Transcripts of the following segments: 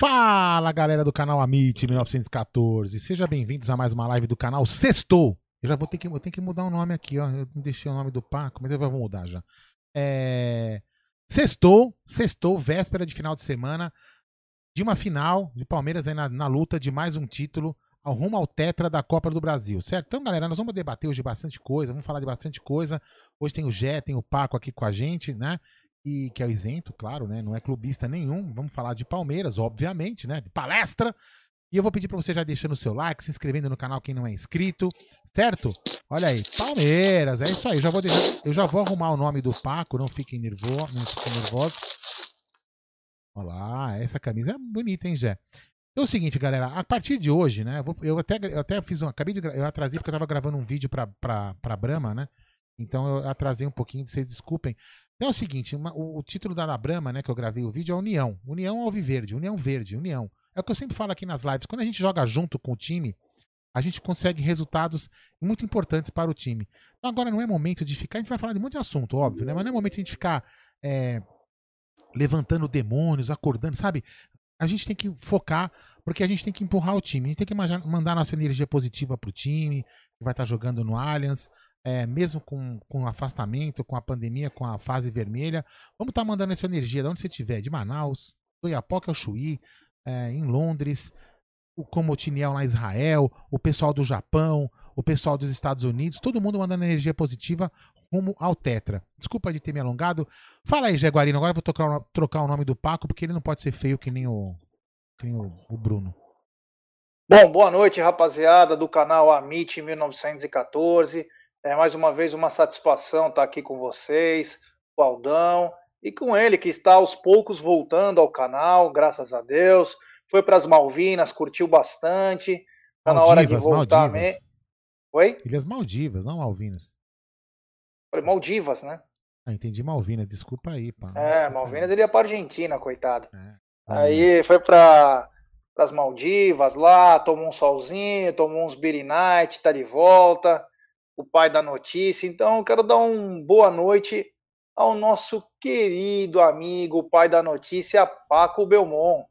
Fala galera do canal Amit 1914, sejam bem-vindos a mais uma live do canal Sextou. Eu já vou ter que, eu tenho que mudar o nome aqui, ó. Eu deixei o nome do Paco, mas eu vou mudar já. É... Sextou, sextou, véspera de final de semana, de uma final de Palmeiras aí na, na luta de mais um título ao rumo ao tetra da Copa do Brasil, certo? Então, galera, nós vamos debater hoje bastante coisa, vamos falar de bastante coisa. Hoje tem o Jé, tem o Paco aqui com a gente, né? E que é isento, claro, né? Não é clubista nenhum. Vamos falar de Palmeiras, obviamente, né? De palestra. E eu vou pedir para você já deixando o seu like, se inscrevendo no canal quem não é inscrito, certo? Olha aí, Palmeiras, é isso aí. Eu já vou deixar, eu já vou arrumar o nome do Paco, não fiquem nervosos, não fiquem nervosos. Olha lá, essa camisa é bonita, hein, Jé? Então é o seguinte, galera, a partir de hoje, né? Eu, eu até, eu até fiz um. Acabei de. Eu atrasei porque eu tava gravando um vídeo pra, pra, pra Brahma, né? Então eu atrasei um pouquinho, vocês desculpem. Então é o seguinte, uma, o, o, título da Brahma, né, que eu gravei o vídeo é União. União Alviverde, União Verde, União. É o que eu sempre falo aqui nas lives. Quando a gente joga junto com o time, a gente consegue resultados muito importantes para o time. Então agora não é momento de ficar, a gente vai falar de muito assunto, óbvio, né? Mas não é momento de a gente ficar é, levantando demônios, acordando, sabe? A gente tem que focar, porque a gente tem que empurrar o time. A gente tem que mandar nossa energia positiva para o time, que vai estar jogando no Allianz é, mesmo com, com o afastamento, com a pandemia, com a fase vermelha, vamos estar tá mandando essa energia de onde você estiver, de Manaus, do Iapoca ao Chuí, é, em Londres, o Comotiniel na Israel, o pessoal do Japão, o pessoal dos Estados Unidos, todo mundo mandando energia positiva rumo ao Tetra. Desculpa de ter me alongado. Fala aí, Jaguarino, agora eu vou trocar, trocar o nome do Paco, porque ele não pode ser feio que nem o, que nem o, o Bruno. Bom, boa noite, rapaziada do canal Amit 1914. É mais uma vez uma satisfação estar aqui com vocês, o Aldão, e com ele que está aos poucos voltando ao canal, graças a Deus. Foi para as Malvinas, curtiu bastante. Está na hora de voltar. Maldivas. Me... Oi? Ilhas Maldivas, não Malvinas. Falei Maldivas, né? Ah, entendi Malvinas, desculpa aí, pá. É, desculpa Malvinas aí. ele ia para Argentina, coitado. É. Aí foi para as Maldivas lá, tomou um solzinho, tomou uns beer night, tá de volta o pai da notícia. Então, eu quero dar uma boa noite ao nosso querido amigo, o pai da notícia, Paco Belmont.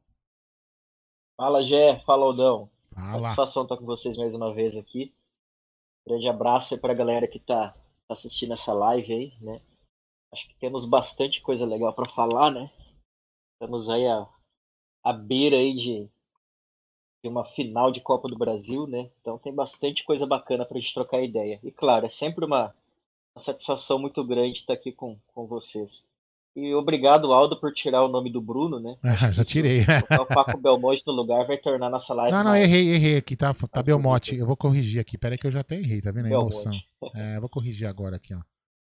Fala, Gé. Fala, Aldão. Fala. Satisfação estar com vocês mais uma vez aqui. Grande abraço aí para a galera que está assistindo essa live aí, né? Acho que temos bastante coisa legal para falar, né? Estamos aí à, à beira aí de de uma final de Copa do Brasil, né? Então tem bastante coisa bacana para a gente trocar ideia. E claro, é sempre uma, uma, satisfação muito grande estar aqui com, com vocês. E obrigado, Aldo, por tirar o nome do Bruno, né? Ah, já tirei. O Paco Belmonte no lugar vai tornar nossa live. Não, não, mais... errei, errei aqui, tá, tá Belmonte. Eu vou corrigir aqui. Pera aí que eu já até errei, tá vendo a emoção? É, eu vou corrigir agora aqui, ó.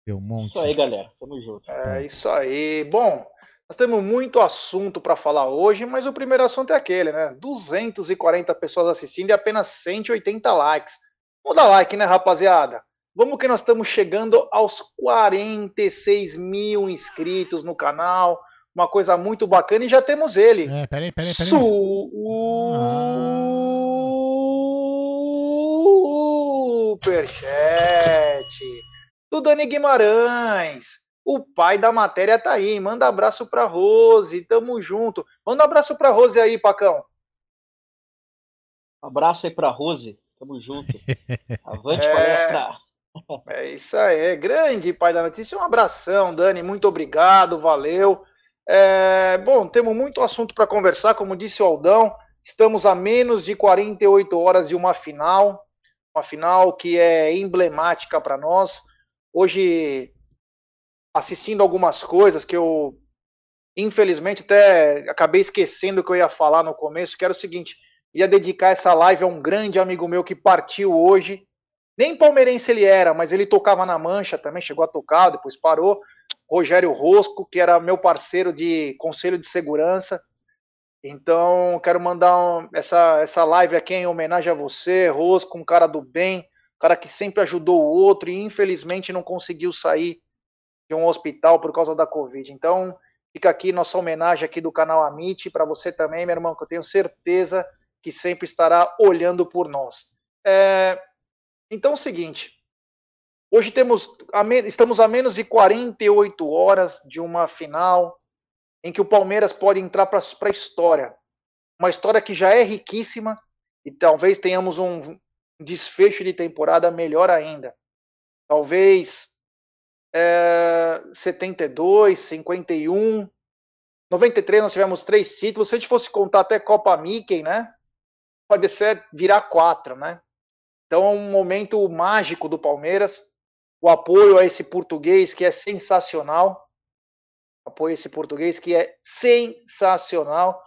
Belmonte. Isso aí, galera. Tamo junto. É, isso aí. Bom, nós temos muito assunto para falar hoje, mas o primeiro assunto é aquele, né? 240 pessoas assistindo e apenas 180 likes. Vamos dar like, né, rapaziada? Vamos que nós estamos chegando aos 46 mil inscritos no canal. Uma coisa muito bacana e já temos ele. É, peraí, peraí, peraí. Superchat do Dani Guimarães. O pai da matéria tá aí. Manda abraço pra Rose. Tamo junto. Manda abraço pra Rose aí, Pacão. abraço aí pra Rose. Tamo junto. Avante é... palestra. É isso aí, grande pai da notícia. Um abração, Dani, muito obrigado, valeu. É, bom, temos muito assunto para conversar, como disse o Aldão. Estamos a menos de 48 horas de uma final, uma final que é emblemática para nós. Hoje, assistindo algumas coisas que eu, infelizmente, até acabei esquecendo o que eu ia falar no começo, que era o seguinte: ia dedicar essa live a um grande amigo meu que partiu hoje nem palmeirense ele era, mas ele tocava na mancha também, chegou a tocar, depois parou. Rogério Rosco, que era meu parceiro de conselho de segurança. Então, quero mandar um, essa, essa live aqui em homenagem a você, Rosco, um cara do bem, um cara que sempre ajudou o outro e infelizmente não conseguiu sair de um hospital por causa da Covid. Então, fica aqui nossa homenagem aqui do canal Amit para você também, meu irmão, que eu tenho certeza que sempre estará olhando por nós. É, então é o seguinte, hoje temos estamos a menos de 48 horas de uma final em que o Palmeiras pode entrar para a história. Uma história que já é riquíssima e talvez tenhamos um desfecho de temporada melhor ainda. Talvez é, 72, 51, 93 nós tivemos três títulos. Se a gente fosse contar até Copa Mickey, né? Pode ser virar quatro, né? Então é um momento mágico do Palmeiras. O apoio a esse português que é sensacional. Apoio a esse português que é sensacional.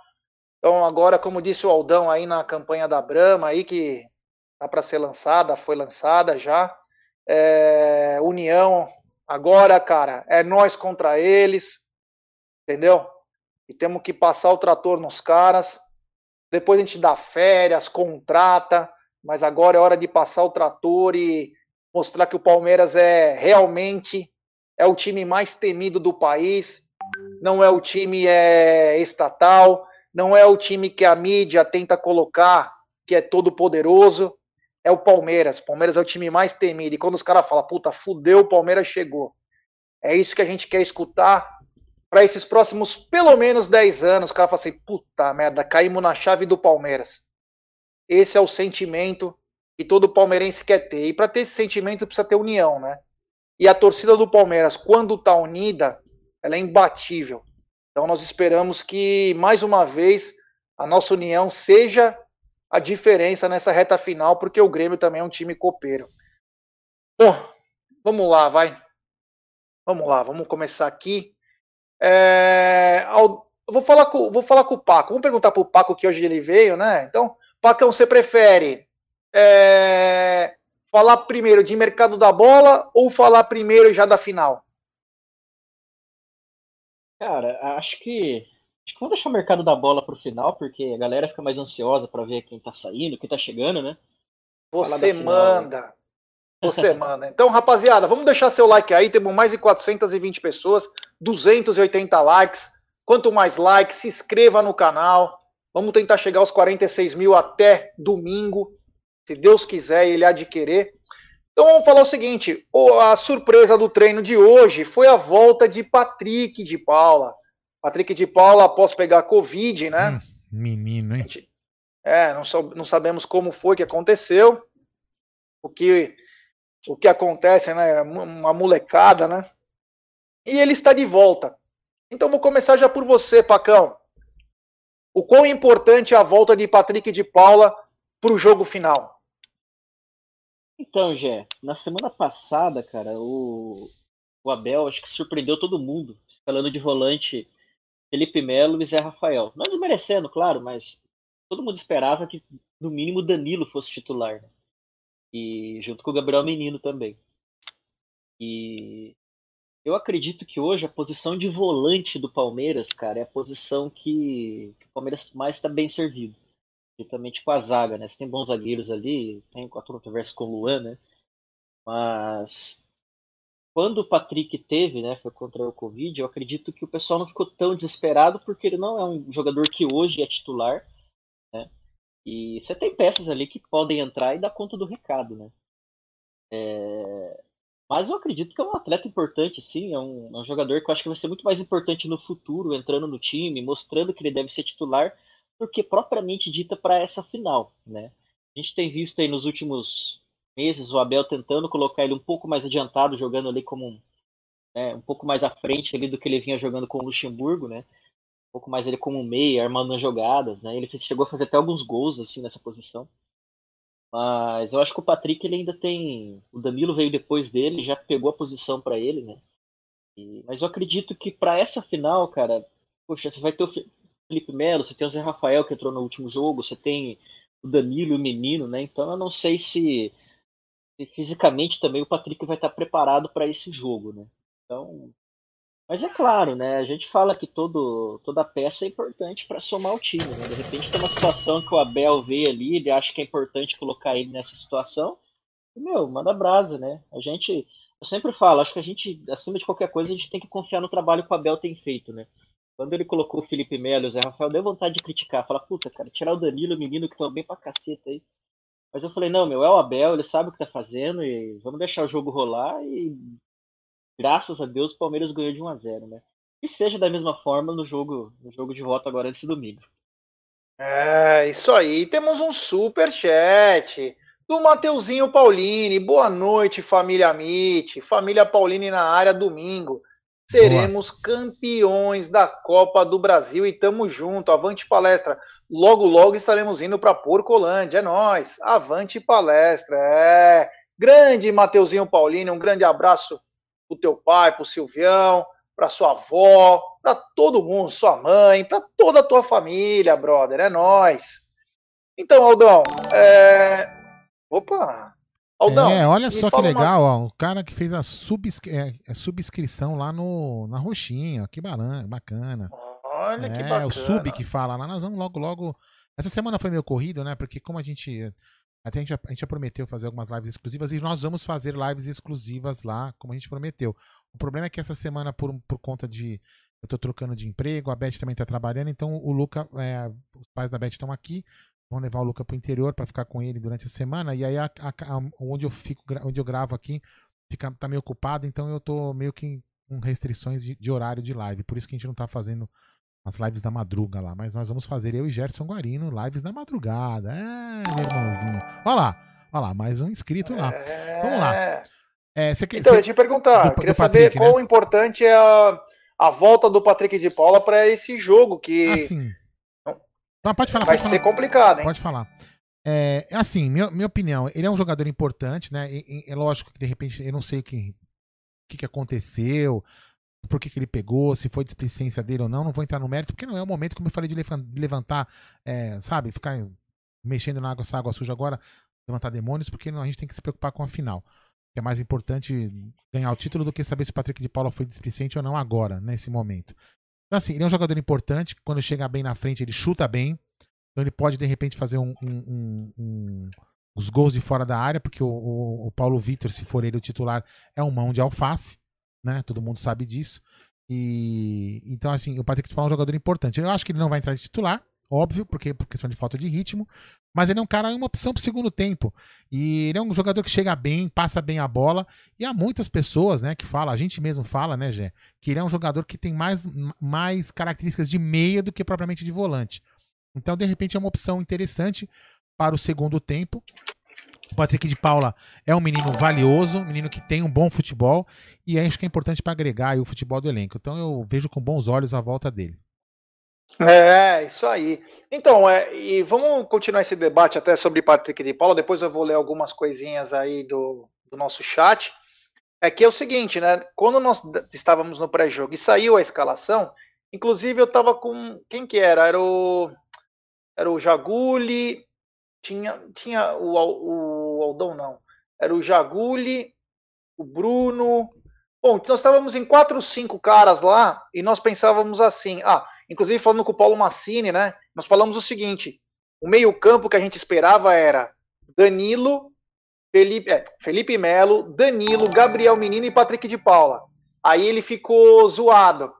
Então agora, como disse o Aldão aí na campanha da Brama, aí que tá para ser lançada, foi lançada já. É, União, agora, cara, é nós contra eles, entendeu? E temos que passar o trator nos caras. Depois a gente dá férias, contrata mas agora é hora de passar o trator e mostrar que o Palmeiras é realmente é o time mais temido do país, não é o time é, estatal, não é o time que a mídia tenta colocar que é todo poderoso, é o Palmeiras. Palmeiras é o time mais temido. E quando os caras falam, puta, fudeu, o Palmeiras chegou. É isso que a gente quer escutar para esses próximos pelo menos 10 anos. O cara fala assim, puta merda, caímos na chave do Palmeiras. Esse é o sentimento que todo palmeirense quer ter. E para ter esse sentimento precisa ter união, né? E a torcida do Palmeiras, quando está unida, ela é imbatível. Então nós esperamos que mais uma vez a nossa união seja a diferença nessa reta final, porque o Grêmio também é um time copeiro. Bom, vamos lá, vai. Vamos lá, vamos começar aqui. É, vou, falar com, vou falar com o Paco. Vamos perguntar para o Paco que hoje ele veio, né? Então, Pacão, você prefere é, falar primeiro de mercado da bola ou falar primeiro já da final? Cara, acho que acho que vamos deixar o mercado da bola para o final, porque a galera fica mais ansiosa para ver quem tá saindo, quem tá chegando, né? Você manda. Você manda. Então, rapaziada, vamos deixar seu like aí. Temos mais de 420 pessoas, 280 likes. Quanto mais likes, se inscreva no canal. Vamos tentar chegar aos 46 mil até domingo, se Deus quiser ele adquirir. Então vamos falar o seguinte: a surpresa do treino de hoje foi a volta de Patrick de Paula. Patrick de Paula, após pegar Covid, né? Hum, menino, hein? É, não, não sabemos como foi que aconteceu. O que, o que acontece, né? Uma molecada, né? E ele está de volta. Então vou começar já por você, Pacão o quão importante é a volta de Patrick de Paula para o jogo final? Então, Gé, na semana passada, cara, o, o Abel acho que surpreendeu todo mundo, falando de volante Felipe Melo e Zé Rafael. Não desmerecendo, claro, mas todo mundo esperava que no mínimo Danilo fosse titular, né? E junto com o Gabriel Menino também. E eu acredito que hoje a posição de volante do Palmeiras, cara, é a posição que, que o Palmeiras mais está bem servido. Justamente com a zaga, né? Você tem bons zagueiros ali, tem a conversa com o Luan, né? Mas quando o Patrick teve, né, foi contra o Covid, eu acredito que o pessoal não ficou tão desesperado porque ele não é um jogador que hoje é titular, né? E você tem peças ali que podem entrar e dar conta do recado, né? É... Mas eu acredito que é um atleta importante, sim. É um, é um, jogador que eu acho que vai ser muito mais importante no futuro, entrando no time, mostrando que ele deve ser titular, do que propriamente dita para essa final, né? A gente tem visto aí nos últimos meses o Abel tentando colocar ele um pouco mais adiantado, jogando ali como um, né, um pouco mais à frente ali do que ele vinha jogando com o Luxemburgo, né? Um pouco mais ele como meia, armando as jogadas, né? Ele chegou a fazer até alguns gols assim nessa posição. Mas eu acho que o Patrick ele ainda tem, o Danilo veio depois dele, já pegou a posição para ele, né? E, mas eu acredito que para essa final, cara, poxa, você vai ter o Felipe Melo, você tem o Zé Rafael que entrou no último jogo, você tem o Danilo e o Menino, né? Então eu não sei se se fisicamente também o Patrick vai estar preparado para esse jogo, né? Então, mas é claro, né? A gente fala que todo, toda peça é importante para somar o time. Né? De repente tem uma situação que o Abel vê ali, ele acha que é importante colocar ele nessa situação. E, meu, manda brasa, né? A gente, eu sempre falo, acho que a gente, acima de qualquer coisa, a gente tem que confiar no trabalho que o Abel tem feito, né? Quando ele colocou o Felipe Melo o Zé Rafael, deu vontade de criticar. Falar, puta, cara, tirar o Danilo, o menino que estão bem pra caceta aí. Mas eu falei, não, meu, é o Abel, ele sabe o que tá fazendo e vamos deixar o jogo rolar e graças a Deus o Palmeiras ganhou de 1 a 0, né? E seja da mesma forma no jogo, no jogo de volta agora esse domingo. É, isso aí. Temos um super chat do Mateuzinho Paulini. Boa noite, família Amit. Família Paulini na área domingo. Seremos Boa. campeões da Copa do Brasil e tamo junto. Avante palestra. Logo, logo estaremos indo para Porcolândia. É nós. Avante palestra. É. Grande Mateuzinho Paulino, um grande abraço pro teu pai, pro Silvião, pra sua avó, para todo mundo, sua mãe, para toda a tua família, brother. É nós. Então, Aldão, é... opa, Aldão, é, olha só que legal, uma... ó, o cara que fez a, subscri... é, a subscrição lá no, na Roxinha, que bacana. Olha é, que bacana. o sub que fala lá, nós vamos logo, logo. Essa semana foi meio corrido, né? Porque como a gente. Até a gente, a gente já prometeu fazer algumas lives exclusivas e nós vamos fazer lives exclusivas lá, como a gente prometeu. O problema é que essa semana, por, por conta de. Eu tô trocando de emprego, a Beth também tá trabalhando, então o Luca, é, os pais da Beth estão aqui, vão levar o Luca pro interior para ficar com ele durante a semana. E aí a, a, onde eu fico, onde eu gravo aqui, fica tá meio ocupado, então eu tô meio que com restrições de, de, horário de live. Por isso que a gente não tá fazendo as lives da madruga lá. Mas nós vamos fazer eu e Gerson Guarino, lives da madrugada. É, meu irmãozinho. Olha lá, olha lá, mais um inscrito lá. É... Vamos lá. É, então, você... eu te perguntar, do, queria do Patrick, saber qual né? importante é a, a volta do Patrick de Paula para esse jogo que. Assim. Não, pode falar. Vai pode ser falar. complicado, hein? Pode falar. É, assim, minha, minha opinião, ele é um jogador importante, né? é lógico que de repente eu não sei o que, que, que aconteceu, por que, que ele pegou, se foi displicência dele ou não, não vou entrar no mérito, porque não é o momento, como eu falei, de levantar, é, sabe, ficar mexendo na água, essa água suja agora, levantar demônios, porque a gente tem que se preocupar com a final. É mais importante ganhar o título do que saber se o Patrick de Paula foi displicente ou não agora, nesse momento. Então, assim, ele é um jogador importante. Quando chega bem na frente, ele chuta bem. Então, ele pode, de repente, fazer um, um, um, os gols de fora da área, porque o, o, o Paulo Vitor, se for ele o titular, é um mão de alface. Né? Todo mundo sabe disso. E então, assim, o Patrick Paulo é um jogador importante. Eu acho que ele não vai entrar de titular, óbvio, porque por questão de falta de ritmo. Mas ele é um cara, uma opção pro segundo tempo. E ele é um jogador que chega bem, passa bem a bola. E há muitas pessoas, né, que falam, a gente mesmo fala, né, Gé, que ele é um jogador que tem mais, mais características de meia do que propriamente de volante. Então, de repente, é uma opção interessante para o segundo tempo. Patrick de Paula é um menino valioso, um menino que tem um bom futebol e acho que é importante para agregar o futebol do elenco. Então eu vejo com bons olhos a volta dele. É, isso aí. Então, é, e vamos continuar esse debate até sobre Patrick de Paula. Depois eu vou ler algumas coisinhas aí do, do nosso chat. é que é o seguinte, né? Quando nós estávamos no pré-jogo e saiu a escalação, inclusive eu estava com. Quem que era? Era o. Era o Jaguli. Tinha, tinha o, o Aldão, não. Era o Jaguli, o Bruno. Bom, nós estávamos em quatro, cinco caras lá e nós pensávamos assim. Ah, inclusive falando com o Paulo Massini, né? Nós falamos o seguinte: o meio-campo que a gente esperava era Danilo, Felipe, é, Felipe Melo, Danilo, Gabriel Menino e Patrick de Paula. Aí ele ficou zoado.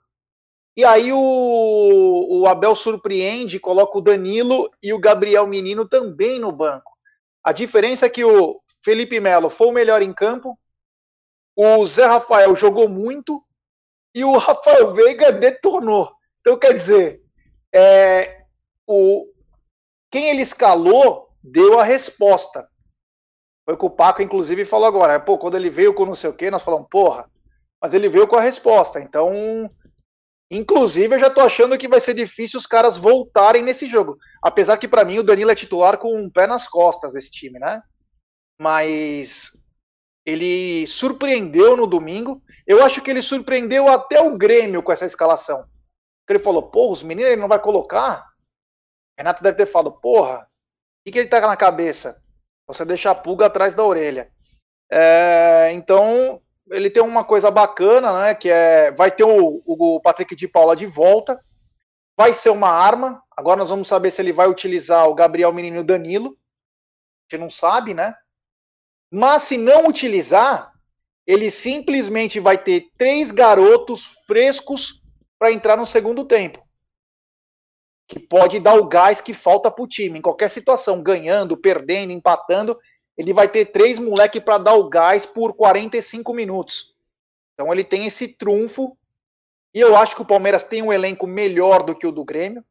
E aí o, o Abel surpreende, coloca o Danilo e o Gabriel Menino também no banco. A diferença é que o Felipe Melo foi o melhor em campo, o Zé Rafael jogou muito e o Rafael Veiga detonou. Então, quer dizer, é, o, quem ele escalou deu a resposta. Foi o que o Paco, inclusive, falou agora. Pô, quando ele veio com não sei o quê, nós falamos, porra, mas ele veio com a resposta. Então, inclusive, eu já tô achando que vai ser difícil os caras voltarem nesse jogo. Apesar que, para mim, o Danilo é titular com um pé nas costas desse time, né? Mas ele surpreendeu no domingo. Eu acho que ele surpreendeu até o Grêmio com essa escalação. Ele falou, porra, os meninos ele não vai colocar? Renato deve ter falado, porra, o que, que ele tá na cabeça? Você deixa a pulga atrás da orelha. É, então, ele tem uma coisa bacana, né? Que é. Vai ter o, o Patrick de Paula de volta. Vai ser uma arma. Agora nós vamos saber se ele vai utilizar o Gabriel Menino Danilo. A gente não sabe, né? Mas se não utilizar, ele simplesmente vai ter três garotos frescos para entrar no segundo tempo que pode dar o gás que falta para o time. Em qualquer situação, ganhando, perdendo, empatando, ele vai ter três moleques para dar o gás por 45 minutos. Então ele tem esse trunfo. E eu acho que o Palmeiras tem um elenco melhor do que o do Grêmio.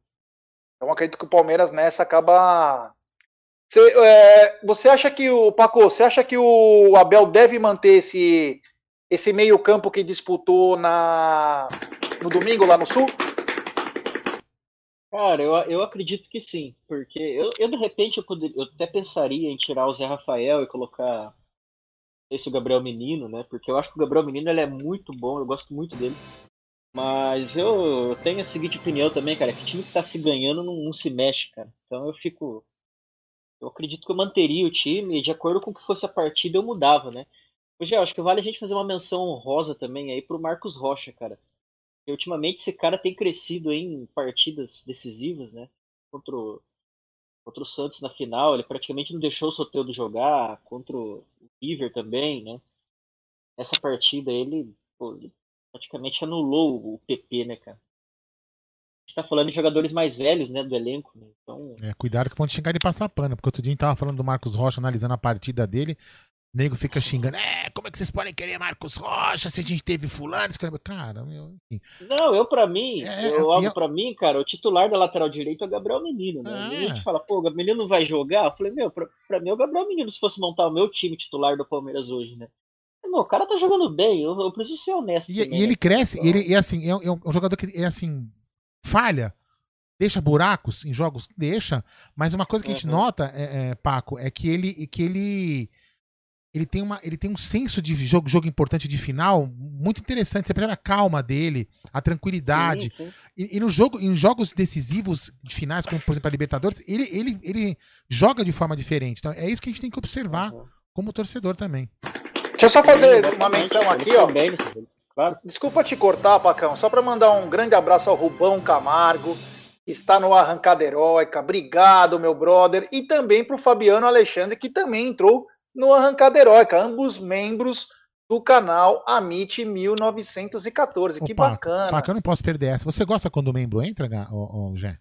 Então acredito que o Palmeiras nessa acaba. Você, é, você acha que o Paco, você acha que o Abel deve manter esse esse meio campo que disputou na no domingo lá no Sul? Cara, eu, eu acredito que sim, porque eu, eu de repente eu, poder, eu até pensaria em tirar o Zé Rafael e colocar esse o Gabriel Menino, né? Porque eu acho que o Gabriel Menino ele é muito bom, eu gosto muito dele. Mas eu, eu tenho a seguinte opinião também, cara, que time que tá se ganhando não, não se mexe, cara. Então eu fico. Eu acredito que eu manteria o time e de acordo com o que fosse a partida eu mudava, né? Hoje eu acho que vale a gente fazer uma menção honrosa também aí pro Marcos Rocha, cara ultimamente esse cara tem crescido em partidas decisivas, né? Contra o, contra o Santos na final, ele praticamente não deixou o Soteldo jogar, contra o River também, né? Essa partida ele, pô, ele praticamente anulou o PP, né, cara? A gente tá falando de jogadores mais velhos, né, do elenco, né? Então... É, cuidado que vão xingar de passar pano, porque outro dia a gente tava falando do Marcos Rocha analisando a partida dele, nego fica xingando, é, como é que vocês podem querer Marcos Rocha se a gente teve fulano? Cara, meu, enfim. Não, eu pra mim, é, eu algo eu... pra mim, cara, o titular da lateral direita é o Gabriel Menino, né? É. a gente fala, pô, o Gabriel Menino não vai jogar? Eu falei, meu, pra, pra mim é o Gabriel Menino se fosse montar o meu time titular do Palmeiras hoje, né? Meu, o cara tá jogando bem, eu, eu preciso ser honesto. E, também, e ele né? cresce, então... ele é assim, é, é um jogador que é assim, falha, deixa buracos em jogos, deixa, mas uma coisa que a gente nota, é, é, Paco, é que ele, que ele ele tem, uma, ele tem um senso de jogo, jogo importante de final muito interessante. Você percebe a calma dele, a tranquilidade. Sim, sim. E, e, no jogo, em jogos decisivos de finais, como por exemplo a Libertadores, ele, ele, ele joga de forma diferente. Então é isso que a gente tem que observar uhum. como torcedor também. Deixa eu só fazer uma menção aqui, ó. Claro. Desculpa te cortar, Pacão, só para mandar um grande abraço ao Rubão Camargo, que está no Arrancada Heróica. Obrigado, meu brother. E também para o Fabiano Alexandre, que também entrou no Arrancada Heróica, ambos membros do canal Amit 1914. Ô, que bacana. Eu não posso perder essa. Você gosta quando o membro entra, ô, ô, Jé?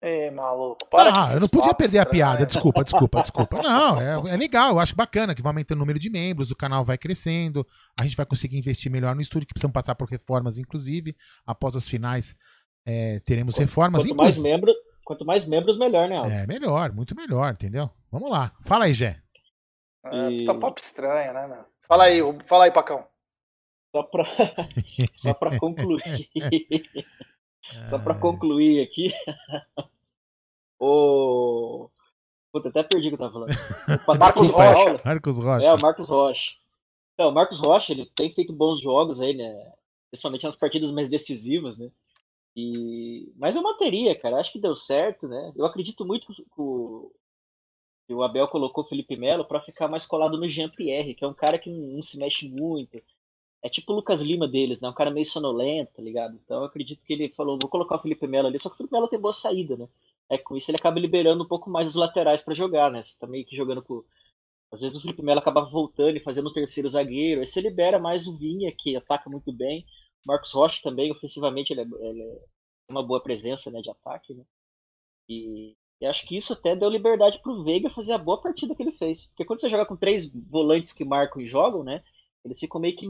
É, maluco. ah, eu não podia perder a piada. Desculpa, desculpa, desculpa. Não, é, é, legal. Eu acho bacana que vai aumentando o número de membros, o canal vai crescendo, a gente vai conseguir investir melhor no estúdio, que precisamos passar por reformas, inclusive. Após as finais, é, teremos reformas. Quanto mais membros, Quanto mais membros, melhor, né, Aldo? É, melhor, muito melhor, entendeu? Vamos lá. Fala aí, Gé. É, e... Tá papo estranho, né, meu? Fala aí, fala aí, Pacão. Só pra, Só pra concluir. Só pra concluir aqui. o. Puta, até perdi o que eu tava falando. O Marcos Rocha. Marcos Rocha. É, o Marcos Rocha. Então, o Marcos Rocha, ele tem feito bons jogos aí, né? Principalmente nas partidas mais decisivas, né? E... Mas eu manteria, cara. Acho que deu certo, né? Eu acredito muito que o, que o Abel colocou o Felipe Melo para ficar mais colado no Jean-Pierre, que é um cara que não, se mexe muito. É tipo o Lucas Lima deles, né? Um cara meio sonolento, tá ligado? Então eu acredito que ele falou, vou colocar o Felipe Melo ali, só que o Felipe Melo tem boa saída, né? É, com isso ele acaba liberando um pouco mais os laterais para jogar, né? Você tá meio que jogando com. Às vezes o Felipe Melo acaba voltando e fazendo o terceiro zagueiro. Aí você libera mais o Vinha, que ataca muito bem. O Marcos Rocha também, ofensivamente, ele é, ele é uma boa presença né, de ataque, né? E, e, acho que isso até deu liberdade pro Veiga fazer a boa partida que ele fez. Porque quando você joga com três volantes que marcam e jogam, né? Eles ficam meio que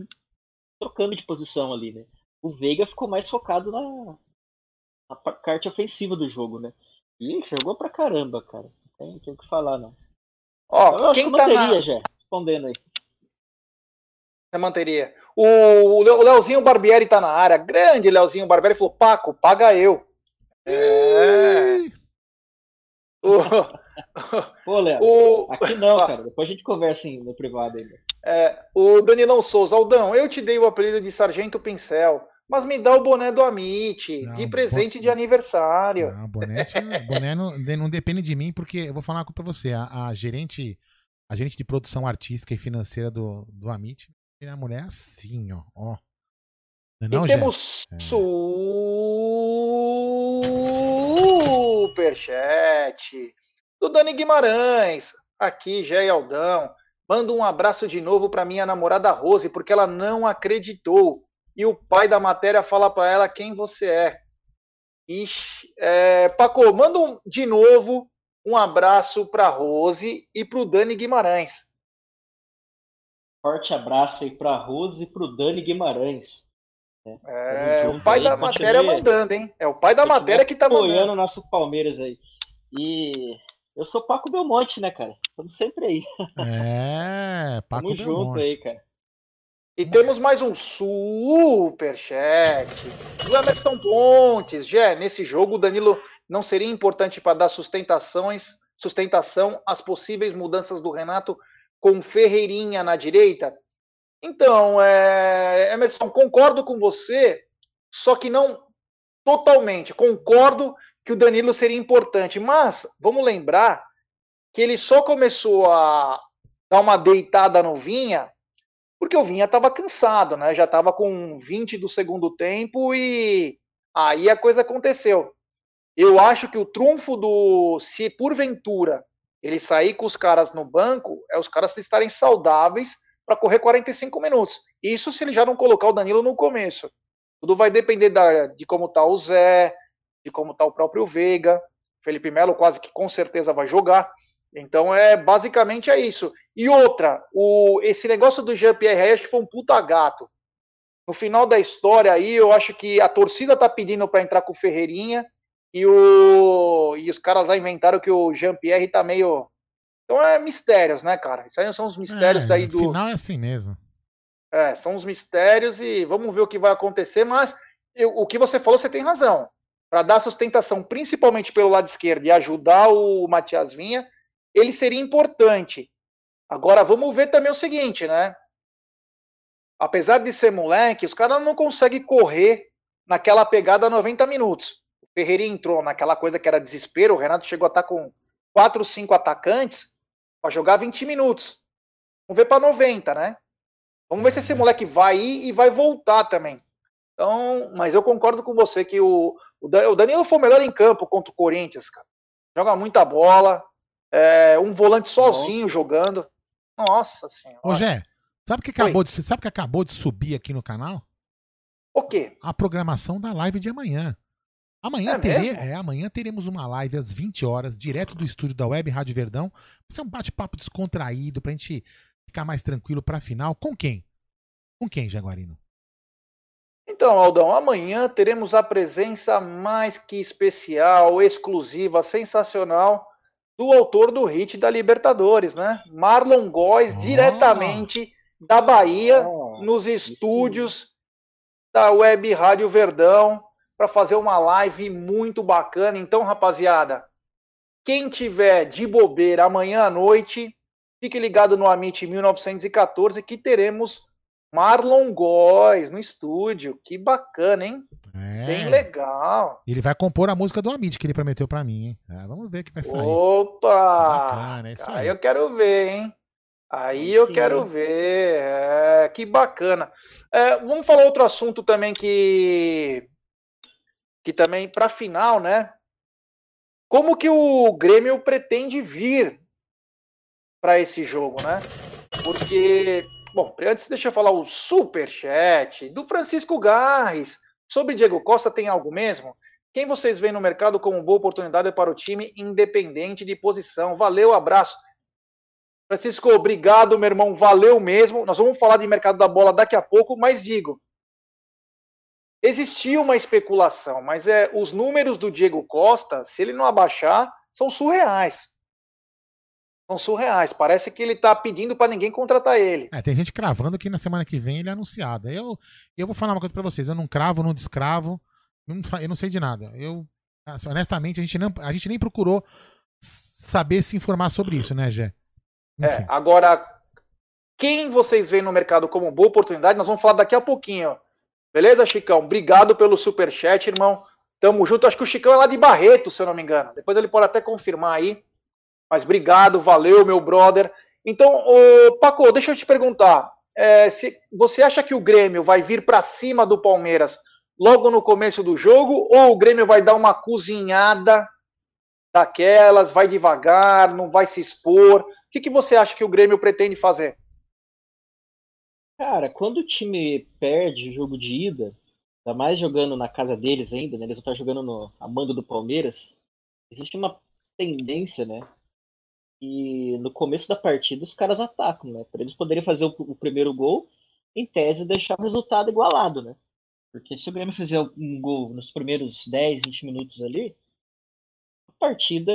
trocando de posição ali, né? O Veiga ficou mais focado na, na parte ofensiva do jogo, né? E jogou pra caramba, cara. Não tem, tem o que falar, não. Ó, então, quem que tá manteria, na... já, respondendo aí. Você manteria. O, o Leozinho Barbieri tá na área. Grande Leozinho Barbieri falou: Paco, paga eu. É. o... Pô, Léo, o... aqui não, cara. Depois a gente conversa no privado aí. É, o Danilão Souza, Aldão, eu te dei o apelido de Sargento Pincel mas me dá o boné do Amit, não, de presente de aniversário. Não, boné, boné não, não, depende de mim, porque eu vou falar uma coisa pra você. A, a, gerente a gerente de produção artística e financeira do, do Amit, a mulher é assim, ó. ó. Não, e temos é. Superchat do Dani Guimarães. Aqui, Jé Aldão. Manda um abraço de novo para minha namorada Rose, porque ela não acreditou e o pai da matéria fala para ela quem você é. Ixi, é, Paco, manda um, de novo um abraço para Rose e para o Dani Guimarães. Forte abraço aí para Rose e para o Dani Guimarães. É, é o pai aí, da matéria mandando, hein? É o pai da matéria que tá mandando. Apoiando o nosso Palmeiras aí. E eu sou Paco Belmonte, né, cara? Estamos sempre aí. É, Paco Tamo Belmonte. junto aí, cara. E temos mais um superchat do Emerson Pontes. Jé, nesse jogo o Danilo não seria importante para dar sustentações, sustentação às possíveis mudanças do Renato com Ferreirinha na direita? Então, é, Emerson, concordo com você, só que não totalmente. Concordo que o Danilo seria importante, mas vamos lembrar que ele só começou a dar uma deitada no Vinha porque o Vinha estava cansado, né? Já estava com 20 do segundo tempo e aí a coisa aconteceu. Eu acho que o trunfo do se porventura ele sair com os caras no banco é os caras estarem saudáveis para correr 45 minutos. Isso se ele já não colocar o Danilo no começo. Tudo vai depender da, de como tá o Zé, de como tá o próprio Veiga. Felipe Melo quase que com certeza vai jogar. Então é basicamente é isso. E outra, o, esse negócio do Jean-Pierre acho que foi um puta gato. No final da história aí, eu acho que a torcida tá pedindo para entrar com o Ferreirinha e, o, e os caras lá inventaram que o Jean-Pierre tá meio. Então é mistérios, né, cara? Isso aí são os mistérios é, daí do. Final é assim mesmo. É, são os mistérios e vamos ver o que vai acontecer, mas eu, o que você falou, você tem razão. Para dar sustentação, principalmente pelo lado esquerdo, e ajudar o Matias Vinha, ele seria importante. Agora, vamos ver também o seguinte, né? Apesar de ser moleque, os caras não conseguem correr naquela pegada 90 minutos. O Ferreira entrou naquela coisa que era desespero, o Renato chegou a estar com 4, 5 atacantes para jogar 20 minutos. Vamos ver para 90, né? Vamos ver se esse moleque vai ir e vai voltar também. Então, mas eu concordo com você que o, o Danilo foi o melhor em campo contra o Corinthians, cara. Joga muita bola, é, um volante sozinho Bom. jogando. Nossa senhora. Ô, Gé, sabe que acabou de sabe que acabou de subir aqui no canal? O quê? A programação da live de amanhã. Amanhã, é tere... é, amanhã teremos uma live às 20 horas, direto do estúdio da Web Rádio Verdão. Vai ser um bate-papo descontraído pra gente ficar mais tranquilo pra final. Com quem? Com quem, Jaguarino? Então, Aldão, amanhã teremos a presença mais que especial, exclusiva, sensacional do autor do hit da Libertadores, né? Marlon Góes, oh. diretamente da Bahia, oh. nos estúdios da Web Rádio Verdão, para fazer uma live muito bacana. Então, rapaziada, quem tiver de bobeira amanhã à noite, Fique ligado no Amit 1914 que teremos Marlon Góes no estúdio. Que bacana, hein? É. Bem legal. Ele vai compor a música do Amit que ele prometeu para mim, hein? É, vamos ver o que vai sair. Opa! Bacana, é isso aí. aí eu quero ver, hein? Aí eu quero ver. É, que bacana. É, vamos falar outro assunto também que que também para final, né? Como que o Grêmio pretende vir para esse jogo, né? Porque, bom, antes deixa eu falar o super chat do Francisco Garres sobre Diego Costa tem algo mesmo? Quem vocês veem no mercado como boa oportunidade para o time, independente de posição? Valeu, abraço. Francisco, obrigado, meu irmão. Valeu mesmo. Nós vamos falar de mercado da bola daqui a pouco, mas digo, existia uma especulação, mas é os números do Diego Costa, se ele não abaixar, são surreais. São surreais. Parece que ele está pedindo para ninguém contratar ele. É, tem gente cravando que na semana que vem ele é anunciado. Eu, eu vou falar uma coisa para vocês. Eu não cravo, não descravo. Eu não, eu não sei de nada. Eu, assim, honestamente, a gente, não, a gente nem procurou saber se informar sobre isso, né, Gé? É, agora, quem vocês veem no mercado como boa oportunidade, nós vamos falar daqui a pouquinho. Beleza, Chicão? Obrigado pelo super chat, irmão. Tamo junto. Acho que o Chicão é lá de Barreto, se eu não me engano. Depois ele pode até confirmar aí. Mas obrigado, valeu, meu brother. Então, ô, Paco, deixa eu te perguntar. É, se você acha que o Grêmio vai vir para cima do Palmeiras logo no começo do jogo ou o Grêmio vai dar uma cozinhada daquelas, vai devagar, não vai se expor? O que, que você acha que o Grêmio pretende fazer? Cara, quando o time perde jogo de ida, ainda mais jogando na casa deles ainda, né? Eles estão jogando no a mando do Palmeiras. Existe uma tendência, né? E no começo da partida os caras atacam, né? Para eles poderem fazer o, o, primeiro gol, em tese deixar o resultado igualado, né? Porque se o Grêmio fizer um gol nos primeiros 10, 20 minutos ali, a partida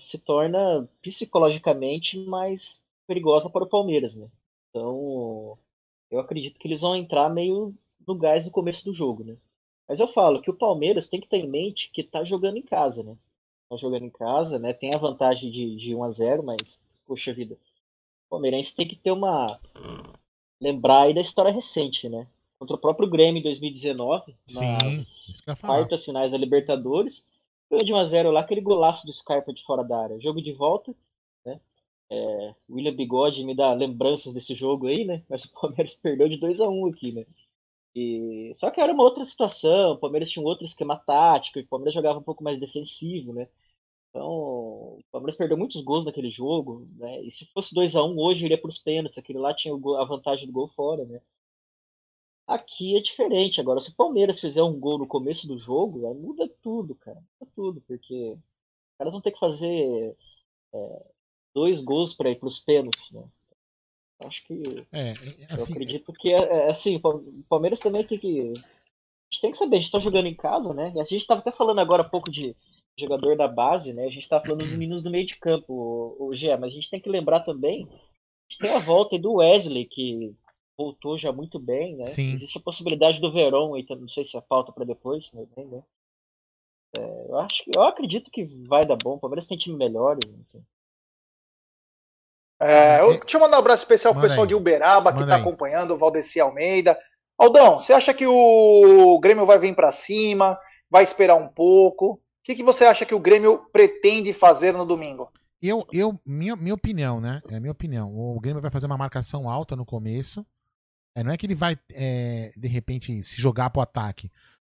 se torna psicologicamente mais perigosa para o Palmeiras, né? Então, eu acredito que eles vão entrar meio no gás no começo do jogo, né? Mas eu falo que o Palmeiras tem que ter em mente que tá jogando em casa, né? Tá jogando em casa, né? Tem a vantagem de, de 1 a 0 mas, poxa vida, o Palmeirense tem que ter uma. Lembrar aí da história recente, né? Contra o próprio Grêmio em 2019, Sim, nas quartas finais da Libertadores. Ganhou de 1 a 0 lá, aquele golaço do Scarpa de fora da área. Jogo de volta, é, William Bigode me dá lembranças desse jogo aí, né? Mas o Palmeiras perdeu de 2 a 1 aqui, né? E... Só que era uma outra situação, o Palmeiras tinha um outro esquema tático, o Palmeiras jogava um pouco mais defensivo, né? Então, o Palmeiras perdeu muitos gols naquele jogo, né? E se fosse 2 a 1 hoje iria para os pênaltis, aquele lá tinha a vantagem do gol fora, né? Aqui é diferente. Agora, se o Palmeiras fizer um gol no começo do jogo, aí muda tudo, cara. Muda tudo, porque os caras vão ter que fazer é, dois gols para ir para os pênaltis, né? Acho que. É, assim, eu acredito que é, é, assim, o Palmeiras também tem que. A gente tem que saber, a gente está jogando em casa, né? A gente estava até falando agora há pouco de jogador da base, né? A gente estava falando dos meninos do meio de campo, o, o Gé, mas a gente tem que lembrar também. Gente tem a volta do Wesley, que voltou já muito bem, né? Sim. Existe a possibilidade do Verón, aí, não sei se é falta para depois, né? É, eu acho eu acredito que vai dar bom. O Palmeiras tem time melhor. Enfim. É, eu, deixa eu mandar um abraço especial pro pessoal aí. de Uberaba que está acompanhando, o Valdeci Almeida. Aldão, você acha que o Grêmio vai vir para cima? Vai esperar um pouco? O que, que você acha que o Grêmio pretende fazer no domingo? Eu, eu minha, minha opinião, né? É a minha opinião. O Grêmio vai fazer uma marcação alta no começo. É, não é que ele vai, é, de repente, se jogar pro ataque.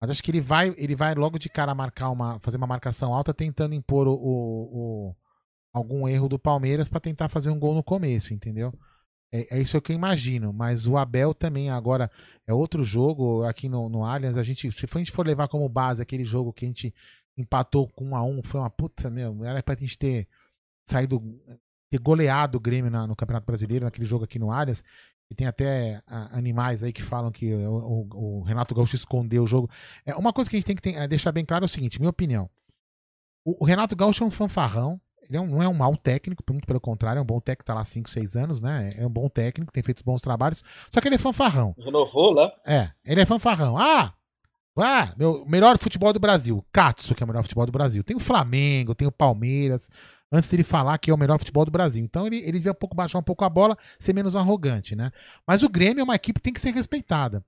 Mas acho que ele vai, ele vai logo de cara marcar uma, fazer uma marcação alta, tentando impor o, o, algum erro do Palmeiras para tentar fazer um gol no começo, entendeu? É, é, isso que eu imagino. Mas o Abel também agora é outro jogo aqui no, no Allianz. A gente, se a gente for levar como base aquele jogo que a gente empatou com 1 a 1 foi uma puta, meu, era pra gente ter saído, ter goleado o Grêmio na, no Campeonato Brasileiro, naquele jogo aqui no Allianz. E tem até animais aí que falam que o, o, o, Renato Gaúcho escondeu o jogo. É, uma coisa que a gente tem que ter, é, deixar bem claro é o seguinte, minha opinião. O, o Renato Gaúcho é um fanfarrão, ele é um, não é um mau técnico, muito pelo contrário, é um bom técnico, tá lá 5, 6 anos, né? É um bom técnico, tem feito bons trabalhos. Só que ele é fanfarrão. Renovou lá? É, ele é fanfarrão. Ah! Ah, meu melhor futebol do Brasil. Katsu, que é o melhor futebol do Brasil. Tem o Flamengo, tem o Palmeiras. antes dele falar que é o melhor futebol do Brasil. Então ele, ele devia um pouco baixar um pouco a bola, ser menos arrogante, né? Mas o Grêmio é uma equipe que tem que ser respeitada.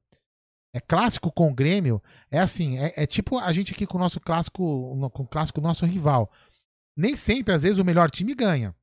É clássico com o Grêmio, é assim, é, é tipo a gente aqui com o nosso clássico, com o clássico nosso rival. Nem sempre, às vezes, o melhor time ganha.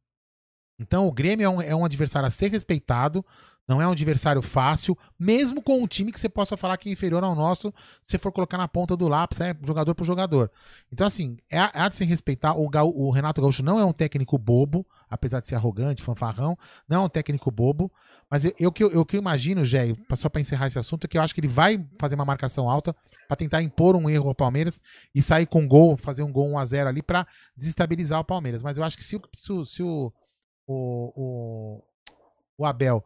Então o Grêmio é um, é um adversário a ser respeitado, não é um adversário fácil, mesmo com um time que você possa falar que é inferior ao nosso, se for colocar na ponta do lápis, é jogador por jogador. Então, assim, é, é de se respeitar. O, o Renato Gaúcho não é um técnico bobo, apesar de ser arrogante, fanfarrão, não é um técnico bobo. Mas eu, eu, eu, eu que imagino, Gé, só para encerrar esse assunto, é que eu acho que ele vai fazer uma marcação alta para tentar impor um erro ao Palmeiras e sair com um gol, fazer um gol 1x0 ali para desestabilizar o Palmeiras. Mas eu acho que se, se, se o, o, o, o Abel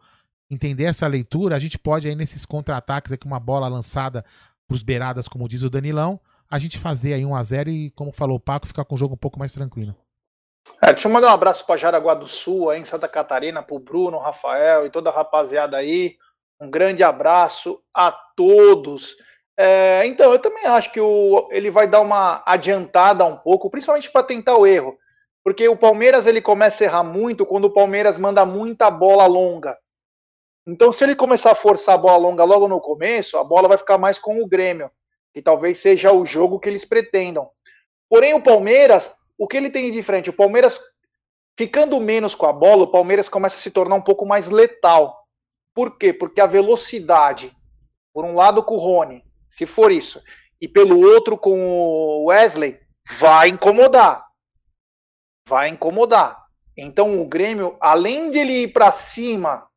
entender essa leitura, a gente pode aí nesses contra-ataques aqui, uma bola lançada pros beiradas, como diz o Danilão, a gente fazer aí um a 0 e, como falou o Paco, ficar com o jogo um pouco mais tranquilo. É, deixa eu mandar um abraço para Jaraguá do Sul, aí em Santa Catarina, pro Bruno, Rafael e toda a rapaziada aí. Um grande abraço a todos. É, então, eu também acho que o, ele vai dar uma adiantada um pouco, principalmente para tentar o erro. Porque o Palmeiras ele começa a errar muito quando o Palmeiras manda muita bola longa. Então, se ele começar a forçar a bola longa logo no começo, a bola vai ficar mais com o Grêmio, que talvez seja o jogo que eles pretendam. Porém, o Palmeiras, o que ele tem de frente? O Palmeiras, ficando menos com a bola, o Palmeiras começa a se tornar um pouco mais letal. Por quê? Porque a velocidade, por um lado com o Rony, se for isso, e pelo outro com o Wesley, vai incomodar. Vai incomodar. Então o Grêmio, além de ele ir para cima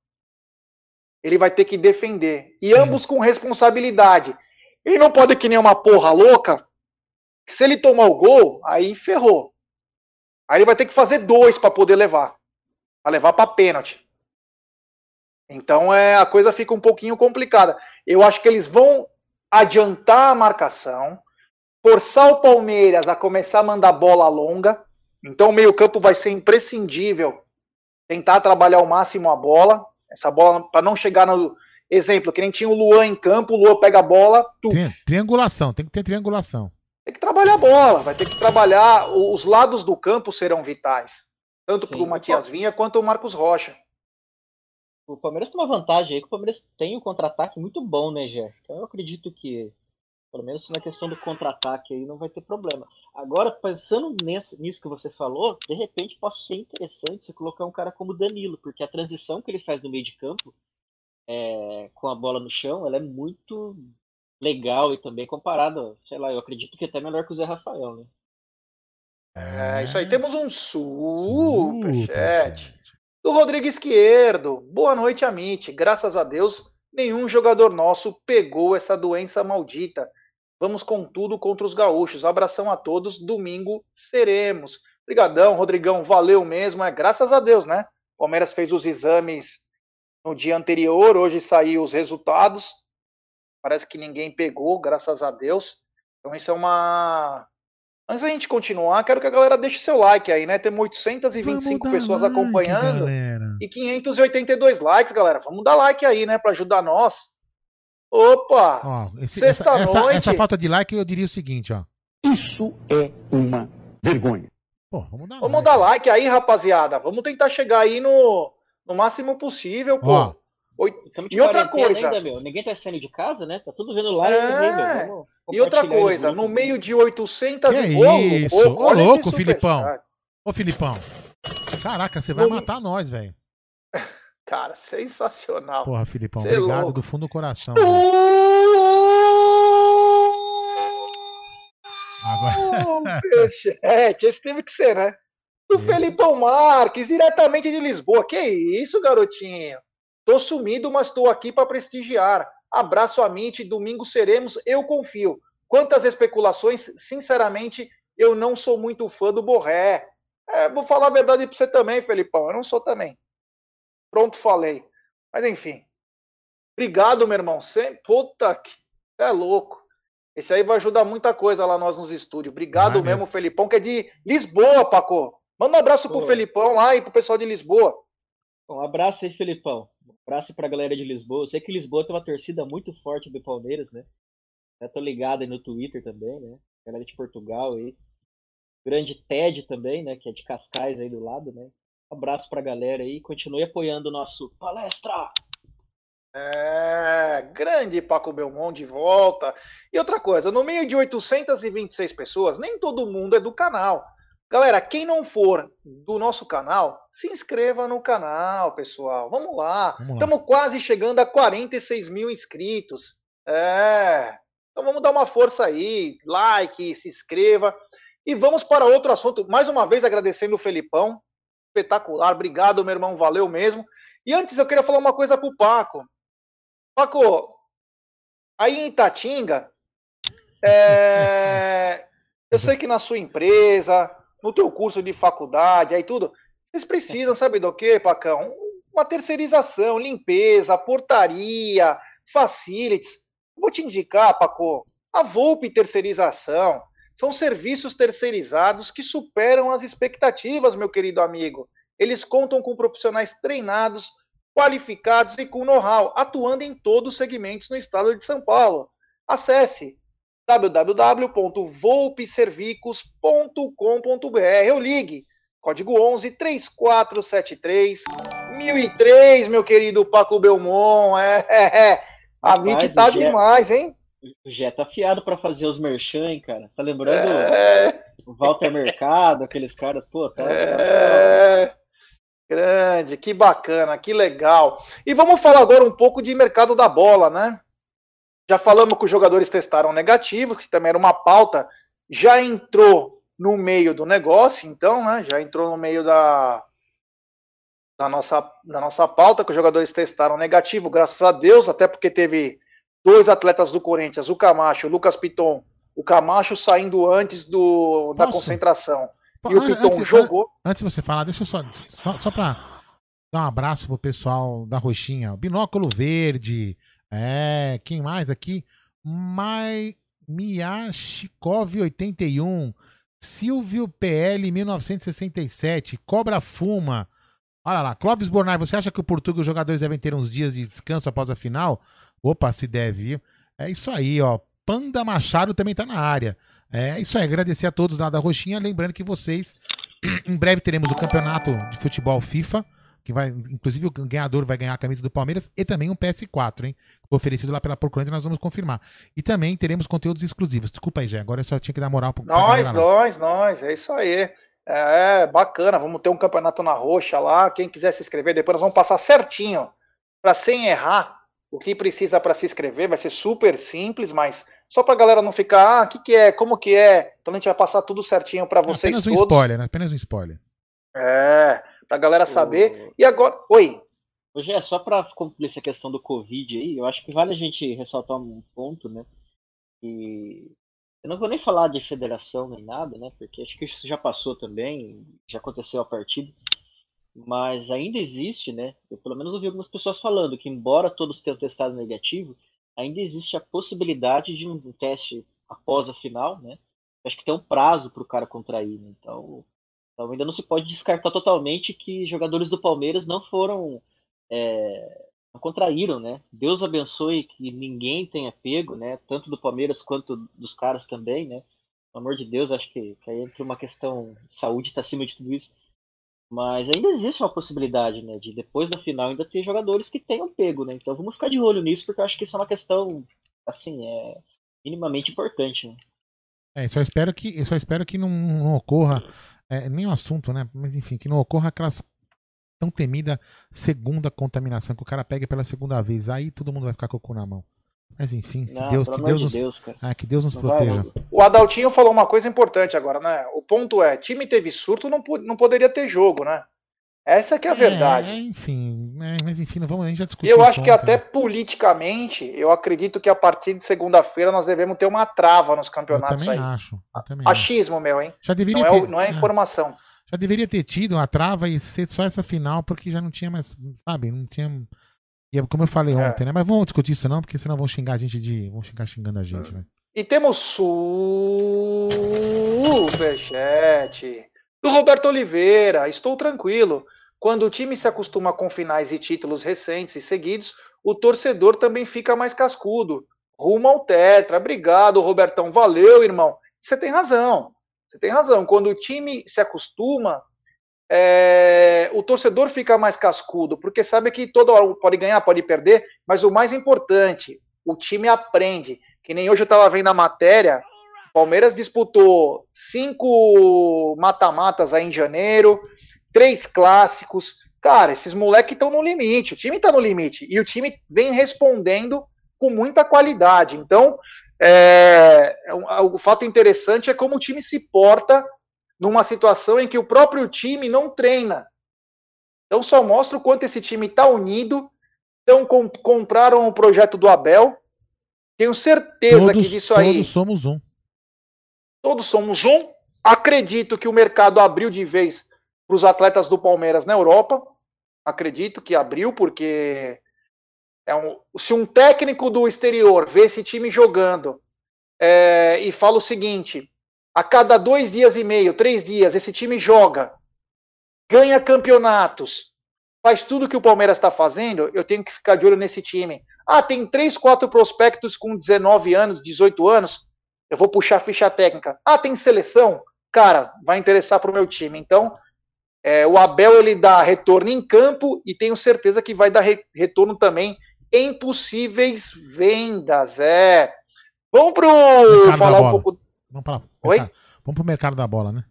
ele vai ter que defender. E Sim. ambos com responsabilidade. Ele não pode que nem uma porra louca. Se ele tomar o gol, aí ferrou. Aí ele vai ter que fazer dois para poder levar. Para levar para pênalti. Então é, a coisa fica um pouquinho complicada. Eu acho que eles vão adiantar a marcação, forçar o Palmeiras a começar a mandar bola longa. Então o meio-campo vai ser imprescindível tentar trabalhar ao máximo a bola. Essa bola, para não chegar no. Exemplo, que nem tinha o Luan em campo, o Luan pega a bola. Tri triangulação, tem que ter triangulação. Tem que trabalhar a bola, vai ter que trabalhar. Os lados do campo serão vitais. Tanto para o Matias Vinha quanto o Marcos Rocha. O Palmeiras tem uma vantagem aí, que o Palmeiras tem um contra-ataque muito bom, né, Gé? Então eu acredito que pelo menos na questão do contra-ataque aí não vai ter problema. Agora, pensando nesse, nisso que você falou, de repente pode ser interessante você colocar um cara como Danilo, porque a transição que ele faz no meio de campo, é, com a bola no chão, ela é muito legal e também comparada, sei lá, eu acredito que até melhor que o Zé Rafael, né? É, isso aí. Temos um superchat do Rodrigo Esquerdo. Boa noite, Amit. Graças a Deus, nenhum jogador nosso pegou essa doença maldita. Vamos com tudo contra os gaúchos. Abração a todos. Domingo seremos. Obrigadão, Rodrigão. Valeu mesmo. É graças a Deus, né? O Palmeiras fez os exames no dia anterior. Hoje saíram os resultados. Parece que ninguém pegou, graças a Deus. Então isso é uma Antes da gente continuar, quero que a galera deixe seu like aí, né? Temos 825 pessoas like, acompanhando galera. e 582 likes, galera. Vamos dar like aí, né? Para ajudar nós. Opa! Ó, esse, essa, essa, essa, falta de like eu diria o seguinte, ó. Isso é uma vergonha. Pô, vamos dar, vamos like. dar like aí, rapaziada. Vamos tentar chegar aí no, no máximo possível, pô. Ó, e outra coisa. Ainda, meu. Ninguém tá saindo de casa, né? Tá tudo vendo live. É... Vamos e outra coisa, no meio de 800 que e é isso? Ô, ô louco, Filipão. Ô, Filipão. Caraca, você vai matar nós, velho. Cara, sensacional. Porra, Filipão, é obrigado é do fundo do coração. Agora... é, esse teve que ser, né? Do Felipão Marques, diretamente de Lisboa. Que isso, garotinho? Tô sumido, mas tô aqui para prestigiar. Abraço a mente, domingo seremos, eu confio. Quantas especulações, sinceramente, eu não sou muito fã do Borré. É, vou falar a verdade para você também, Felipão, eu não sou também. Pronto, falei. Mas enfim. Obrigado, meu irmão. Sempre... Puta que. É louco. Esse aí vai ajudar muita coisa lá nós nos estúdios. Obrigado mesmo, mesmo, Felipão, que é de Lisboa, Paco. Manda um abraço pro Felipão lá e pro pessoal de Lisboa. Um abraço aí, Felipão. Um abraço pra galera de Lisboa. Eu sei que Lisboa tem uma torcida muito forte do Palmeiras, né? Eu tô ligado aí no Twitter também, né? Galera de Portugal aí. grande Ted também, né? Que é de Cascais aí do lado, né? Um abraço pra galera aí. Continue apoiando o nosso palestra. É, grande Paco Belmont de volta. E outra coisa, no meio de 826 pessoas, nem todo mundo é do canal. Galera, quem não for do nosso canal, se inscreva no canal, pessoal. Vamos lá. Estamos quase chegando a 46 mil inscritos. É. Então vamos dar uma força aí. Like, se inscreva. E vamos para outro assunto. Mais uma vez agradecendo o Felipão. Espetacular. Obrigado, meu irmão. Valeu mesmo. E antes eu queria falar uma coisa pro Paco. Paco, aí em Itatinga, é... eu sei que na sua empresa, no teu curso de faculdade, aí tudo, vocês precisam, sabe do que, Pacão? Uma terceirização, limpeza, portaria, facilities. Vou te indicar, Paco, a Volpe Terceirização. São serviços terceirizados que superam as expectativas, meu querido amigo. Eles contam com profissionais treinados, qualificados e com know-how, atuando em todos os segmentos no estado de São Paulo. Acesse www.volpeservicos.com.br ou ligue código 11 3473 1003, meu querido Paco Belmont. É, é, é. A MIT tá demais, hein? Jé tá afiado para fazer os merchan, hein, cara. Tá lembrando é... o Walter Mercado, aqueles caras, pô, tá. É... Grande, que bacana, que legal. E vamos falar agora um pouco de mercado da bola, né? Já falamos que os jogadores testaram negativo, que também era uma pauta, já entrou no meio do negócio, então, né? Já entrou no meio da, da, nossa, da nossa pauta, que os jogadores testaram negativo, graças a Deus, até porque teve dois atletas do Corinthians, o Camacho, o Lucas Piton, o Camacho saindo antes do, da concentração. E o Piton antes, jogou. Antes de você falar, deixa eu só, só, só para dar um abraço pro pessoal da Roxinha. Binóculo Verde, é, quem mais aqui? Mai Miyashikov 81, Silvio PL 1967, Cobra Fuma. Olha lá, Clóvis Bornai, você acha que o Portugal os jogadores devem ter uns dias de descanso após a final? Opa, se deve? É isso aí, ó. Panda Machado também tá na área. É isso aí, agradecer a todos lá da Roxinha. Lembrando que vocês, em breve teremos o campeonato de futebol FIFA que vai, inclusive o ganhador vai ganhar a camisa do Palmeiras e também um PS4, hein? Oferecido lá pela Procurante, nós vamos confirmar. E também teremos conteúdos exclusivos. Desculpa aí, Jé, agora eu só tinha que dar moral pro Nós, nós, nós, é isso aí. É bacana, vamos ter um campeonato na roxa lá. Quem quiser se inscrever, depois nós vamos passar certinho para sem errar o que precisa para se inscrever. Vai ser super simples, mas só para a galera não ficar, ah, o que, que é, como que é. Então a gente vai passar tudo certinho para vocês Apenas um todos. spoiler, né? Apenas um spoiler. É para a galera saber. O... E agora, oi. Hoje é só para cumprir essa questão do Covid aí, eu acho que vale a gente ressaltar um ponto, né? E eu não vou nem falar de federação nem nada, né? Porque acho que isso já passou também, já aconteceu a partida. Mas ainda existe, né? Eu pelo menos ouvi algumas pessoas falando que, embora todos tenham testado negativo, ainda existe a possibilidade de um teste após a final, né? Acho que tem um prazo para o cara contrair, né? Então, então ainda não se pode descartar totalmente que jogadores do Palmeiras não foram. É, não contraíram, né? Deus abençoe que ninguém tenha pego, né? Tanto do Palmeiras quanto dos caras também, né? Pelo amor de Deus, acho que, que aí entra uma questão de saúde está acima de tudo isso. Mas ainda existe uma possibilidade, né? De depois da final ainda ter jogadores que tenham pego, né? Então vamos ficar de olho nisso, porque eu acho que isso é uma questão, assim, é minimamente importante, né? É, só espero que, só espero que não, não ocorra é, nem o assunto, né? Mas enfim, que não ocorra aquelas tão temida segunda contaminação que o cara pegue pela segunda vez. Aí todo mundo vai ficar com o cu na mão. Mas enfim, não, que Deus, que Deus, de nos, Deus, ah, que Deus nos não proteja. Vai, o Adaltinho falou uma coisa importante agora, né? O ponto é, time teve surto, não, não poderia ter jogo, né? Essa que é a verdade. É, enfim, é, mas enfim, não vamos nem já discutir Eu acho que até politicamente, eu acredito que a partir de segunda-feira nós devemos ter uma trava nos campeonatos eu também aí. Acho, eu também Achismo acho. meu, hein? Já deveria não, ter, é, não é informação. Já deveria ter tido uma trava e ser só essa final, porque já não tinha mais, sabe, não tinha... E é como eu falei é. ontem, né? Mas vamos discutir isso não, porque senão vão xingar a gente de... vão xingar xingando a gente, né? E temos superchat do Roberto Oliveira. Estou tranquilo. Quando o time se acostuma com finais e títulos recentes e seguidos, o torcedor também fica mais cascudo. Rumo ao Tetra. Obrigado, Robertão. Valeu, irmão. Você tem razão. Você tem razão. Quando o time se acostuma, é, o torcedor fica mais cascudo, porque sabe que todo hora pode ganhar, pode perder, mas o mais importante, o time aprende. Que nem hoje eu estava vendo a matéria, Palmeiras disputou cinco mata-matas aí em janeiro, três clássicos. Cara, esses moleques estão no limite, o time está no limite. E o time vem respondendo com muita qualidade. Então, é o fato interessante é como o time se porta numa situação em que o próprio time não treina. Então só mostra o quanto esse time está unido. Então com, compraram o projeto do Abel. Tenho certeza todos, que disso aí. Todos somos um. Todos somos um. Acredito que o mercado abriu de vez para os atletas do Palmeiras na Europa. Acredito que abriu, porque é um, se um técnico do exterior vê esse time jogando é, e fala o seguinte: a cada dois dias e meio, três dias, esse time joga, ganha campeonatos, faz tudo que o Palmeiras está fazendo, eu tenho que ficar de olho nesse time. Ah, tem três, quatro prospectos com 19 anos, 18 anos, eu vou puxar a ficha técnica. Ah, tem seleção? Cara, vai interessar para o meu time. Então, é, o Abel ele dá retorno em campo e tenho certeza que vai dar re retorno também em possíveis vendas. É. Vamos pro falar um pouco Vamos para Oi? Vamos para o mercado da bola, né?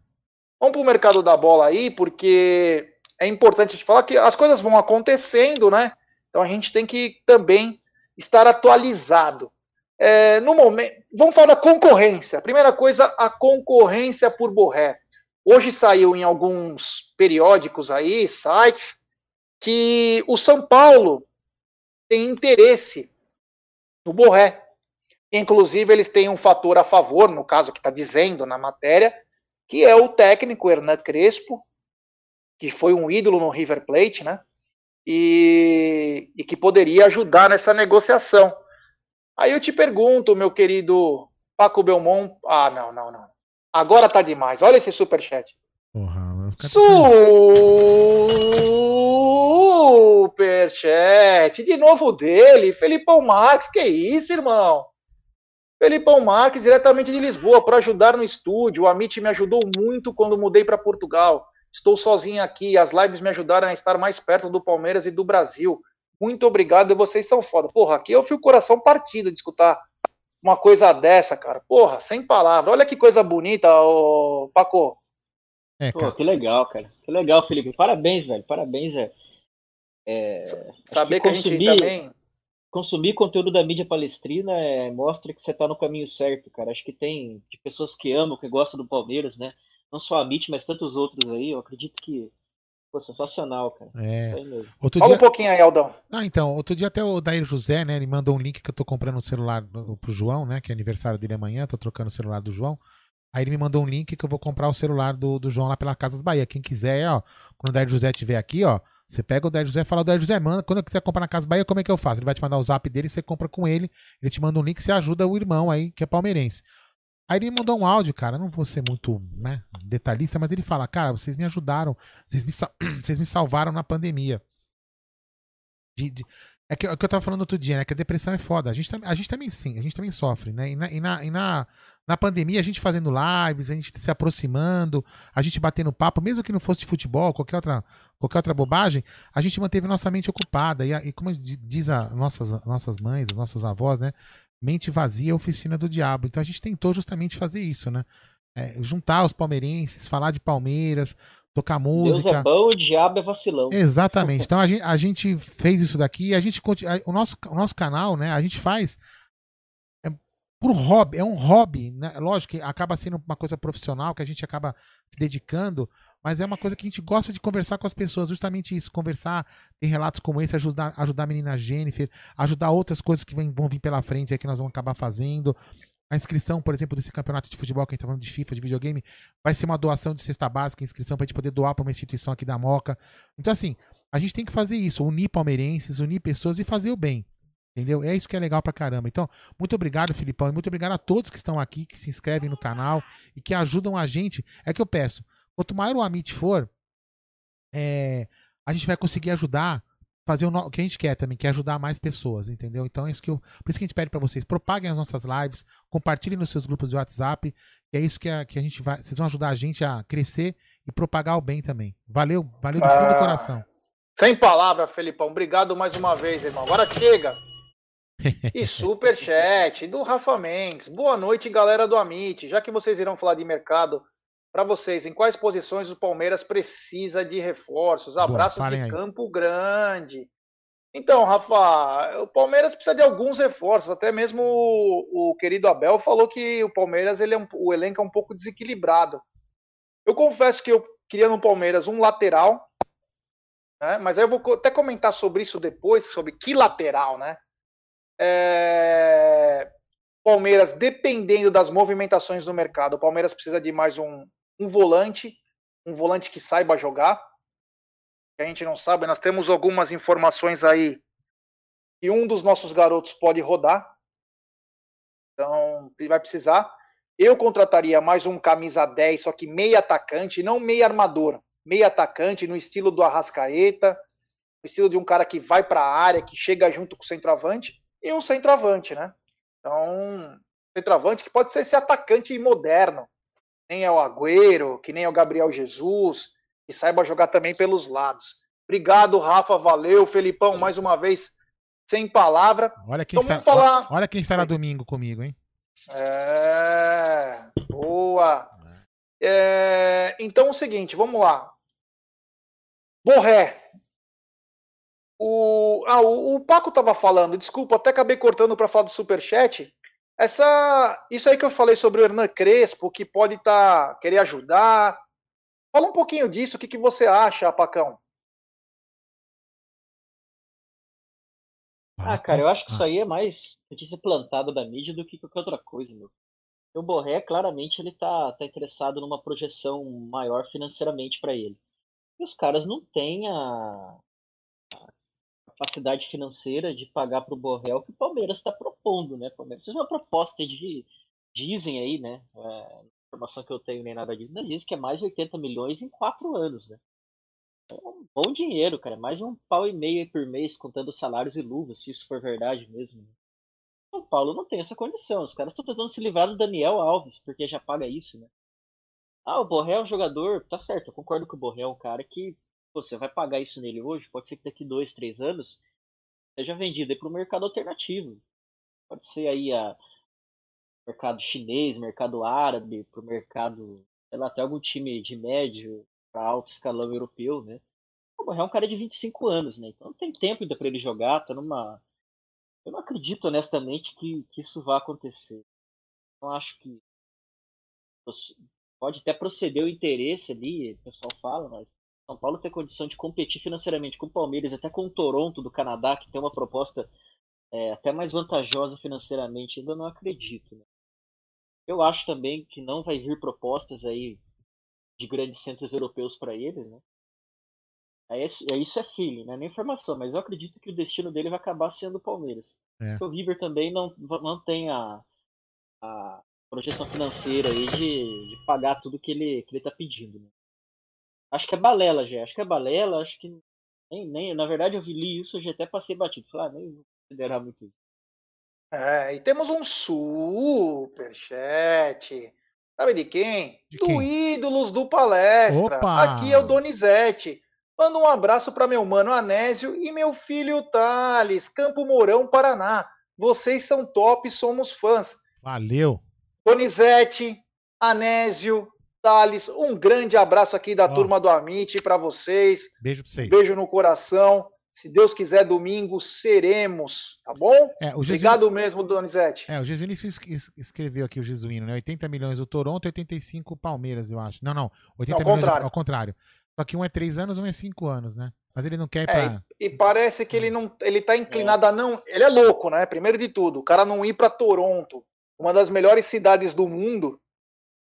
Vamos para o mercado da bola aí, porque é importante te falar que as coisas vão acontecendo, né? Então a gente tem que também estar atualizado. É, no momento, vamos falar da concorrência. Primeira coisa, a concorrência por Borré. Hoje saiu em alguns periódicos aí, sites, que o São Paulo tem interesse no Borré. Inclusive, eles têm um fator a favor, no caso que está dizendo na matéria, que é o técnico Hernan Crespo, que foi um ídolo no River Plate, né? E, e que poderia ajudar nessa negociação. Aí eu te pergunto, meu querido Paco Belmont. Ah, não, não, não. Agora tá demais. Olha esse superchat. Porra, Superchat. De novo dele, Felipão Max. Que isso, irmão? Felipão Marques, diretamente de Lisboa, para ajudar no estúdio. O Amit me ajudou muito quando mudei para Portugal. Estou sozinho aqui. As lives me ajudaram a estar mais perto do Palmeiras e do Brasil. Muito obrigado, vocês são foda. Porra, aqui eu fui o coração partido de escutar uma coisa dessa, cara. Porra, sem palavra. Olha que coisa bonita, ô Paco. É, Pô, que legal, cara. Que legal, Felipe. Parabéns, velho. Parabéns, velho. É... Saber que, que, a gente também consumir conteúdo da mídia palestrina é, mostra que você está no caminho certo, cara. Acho que tem de pessoas que amam, que gostam do Palmeiras, né? Não só a MIT, mas tantos outros aí. Eu acredito que Pô, sensacional, cara. É. Outro Fala dia... um pouquinho aí, Aldão. Ah, então, outro dia até o Dair José, né, ele mandou um link que eu tô comprando o um celular pro João, né, que é aniversário dele amanhã, tô trocando o celular do João. Aí ele me mandou um link que eu vou comprar o celular do, do João lá pela Casas Bahia. Quem quiser, ó, quando o Dair José estiver aqui, ó, você pega o Délio José e fala, Délio José, manda, quando eu quiser comprar na Casa Bahia, como é que eu faço? Ele vai te mandar o zap dele, você compra com ele, ele te manda um link, você ajuda o irmão aí, que é palmeirense. Aí ele mandou um áudio, cara, não vou ser muito né, detalhista, mas ele fala, cara, vocês me ajudaram, vocês me, vocês me salvaram na pandemia. De, de, é, que, é que eu tava falando outro dia, né? Que a depressão é foda. A gente, a gente também sim, a gente também sofre, né? E na, e na, e na na pandemia, a gente fazendo lives, a gente se aproximando, a gente batendo papo, mesmo que não fosse de futebol, qualquer outra, qualquer outra bobagem, a gente manteve nossa mente ocupada. E, e como diz a nossas, nossas mães, as nossas avós, né? Mente vazia é oficina do diabo. Então a gente tentou justamente fazer isso, né? É, juntar os palmeirenses, falar de Palmeiras, tocar música. Deus é bom, o diabo é vacilão. Exatamente. Então a gente, a gente fez isso daqui, a gente o nosso, o nosso canal, né? A gente faz por hobby, é um hobby, né? Lógico que acaba sendo uma coisa profissional que a gente acaba se dedicando, mas é uma coisa que a gente gosta de conversar com as pessoas, justamente isso, conversar, tem relatos como esse, ajudar, ajudar a menina Jennifer, ajudar outras coisas que vem, vão vir pela frente aí que nós vamos acabar fazendo. A inscrição, por exemplo, desse campeonato de futebol que a gente tá falando de FIFA, de videogame, vai ser uma doação de cesta básica, inscrição pra gente poder doar para uma instituição aqui da Moca. Então, assim, a gente tem que fazer isso, unir palmeirenses, unir pessoas e fazer o bem. Entendeu? É isso que é legal pra caramba. Então, muito obrigado, Filipão, e muito obrigado a todos que estão aqui, que se inscrevem no canal e que ajudam a gente. É que eu peço, quanto maior o Amit for, é, a gente vai conseguir ajudar fazer o que a gente quer também, que é ajudar mais pessoas, entendeu? Então é isso que eu, por isso que a gente pede para vocês, propaguem as nossas lives, compartilhem nos seus grupos de WhatsApp, é isso que a, que a gente vai, vocês vão ajudar a gente a crescer e propagar o bem também. Valeu, valeu do fundo ah, do coração. Sem palavra, Felipão. Obrigado mais uma vez, irmão. Agora chega. E super chat do Rafa Mendes. Boa noite, galera do Amit. Já que vocês irão falar de mercado, para vocês, em quais posições o Palmeiras precisa de reforços? Abraços Boa, de aí. Campo Grande. Então, Rafa, o Palmeiras precisa de alguns reforços. Até mesmo o, o querido Abel falou que o Palmeiras, ele é um, o elenco é um pouco desequilibrado. Eu confesso que eu queria no Palmeiras um lateral, né? mas aí eu vou até comentar sobre isso depois, sobre que lateral, né? É... Palmeiras, dependendo das movimentações do mercado, o Palmeiras precisa de mais um, um volante, um volante que saiba jogar. Que a gente não sabe, nós temos algumas informações aí que um dos nossos garotos pode rodar. Então, ele vai precisar. Eu contrataria mais um camisa 10, só que meio atacante, não meio armador. Meio atacante no estilo do Arrascaeta, no estilo de um cara que vai para a área, que chega junto com o centroavante, e um centroavante, né? Então, centroavante que pode ser esse atacante moderno, nem é o Agüero, que nem é o Gabriel Jesus, que saiba jogar também pelos lados. Obrigado, Rafa, valeu, Felipão, mais uma vez, sem palavra. Olha quem, então, está, falar... olha quem estará domingo comigo, hein? É, boa. É, então é o seguinte, vamos lá. Borré. O, ah, o, o Paco estava falando, desculpa, até acabei cortando para falar do Superchat. Essa, isso aí que eu falei sobre o Hernan Crespo, que pode estar tá, querer ajudar. Fala um pouquinho disso, o que, que você acha, Pacão? Ah, cara, eu acho que isso aí é mais notícia plantada da mídia do que qualquer outra coisa, meu. O Borré, claramente, ele tá, tá interessado numa projeção maior financeiramente para ele. E os caras não têm a, capacidade financeira de pagar para o Borrell que o Palmeiras está propondo, né? Palmeiras fez uma proposta de dizem aí, né? É, informação que eu tenho nem nada disso, mas dizem que é mais de 80 milhões em quatro anos, né? É um bom dinheiro, cara. Mais de um pau e meio por mês, contando salários e luvas, se isso for verdade mesmo. Né? São Paulo não tem essa condição. Os caras estão tentando se livrar do Daniel Alves, porque já paga isso, né? Ah, o Borré é um jogador, tá certo, eu concordo que o Borré é um cara que você vai pagar isso nele hoje, pode ser que daqui dois, três anos seja vendido para o mercado alternativo. Pode ser aí a mercado chinês, mercado árabe, para o mercado, sei lá, até algum time de médio para alto escalão europeu, né? O é um cara de 25 anos, né? Então não tem tempo ainda para ele jogar, tá numa eu não acredito honestamente que, que isso vá acontecer. Não acho que pode até proceder o interesse ali, o pessoal fala, mas são Paulo ter condição de competir financeiramente com o Palmeiras, até com o Toronto do Canadá, que tem uma proposta é, até mais vantajosa financeiramente, ainda não acredito. Né? Eu acho também que não vai vir propostas aí de grandes centros europeus para eles, né? É isso, é isso é feeling, né? Nem informação, mas eu acredito que o destino dele vai acabar sendo o Palmeiras. É. O River também não, não tem a, a projeção financeira aí de, de pagar tudo que ele, que ele tá pedindo. Né? Acho que é balela, já. Acho que é balela, acho que. Nem, nem, na verdade, eu li isso, eu já até passei batido. Falei, ah, nem vou considerar muito isso. É, e temos um superchat. Sabe de quem? De do Ídolos do Palestra. Opa! Aqui é o Donizete. Manda um abraço para meu mano Anésio e meu filho Thales, Campo Mourão, Paraná. Vocês são top, somos fãs. Valeu. Donizete, Anésio, Thales, um grande abraço aqui da turma do Amit para vocês. Beijo para vocês. Beijo no coração. Se Deus quiser, domingo seremos, tá bom? É, o Obrigado mesmo, Donizete. É, o Jesuíno escreveu aqui o Jesuíno, né? 80 milhões o Toronto, 85 o Palmeiras, eu acho. Não, não. 80 não, milhões contrário. ao contrário. Só que um é 3 anos, um é 5 anos, né? Mas ele não quer ir é, pra... e, e, parece que ele não. Ele tá inclinado é. a não. Ele é louco, né? Primeiro de tudo, o cara não ir para Toronto, uma das melhores cidades do mundo.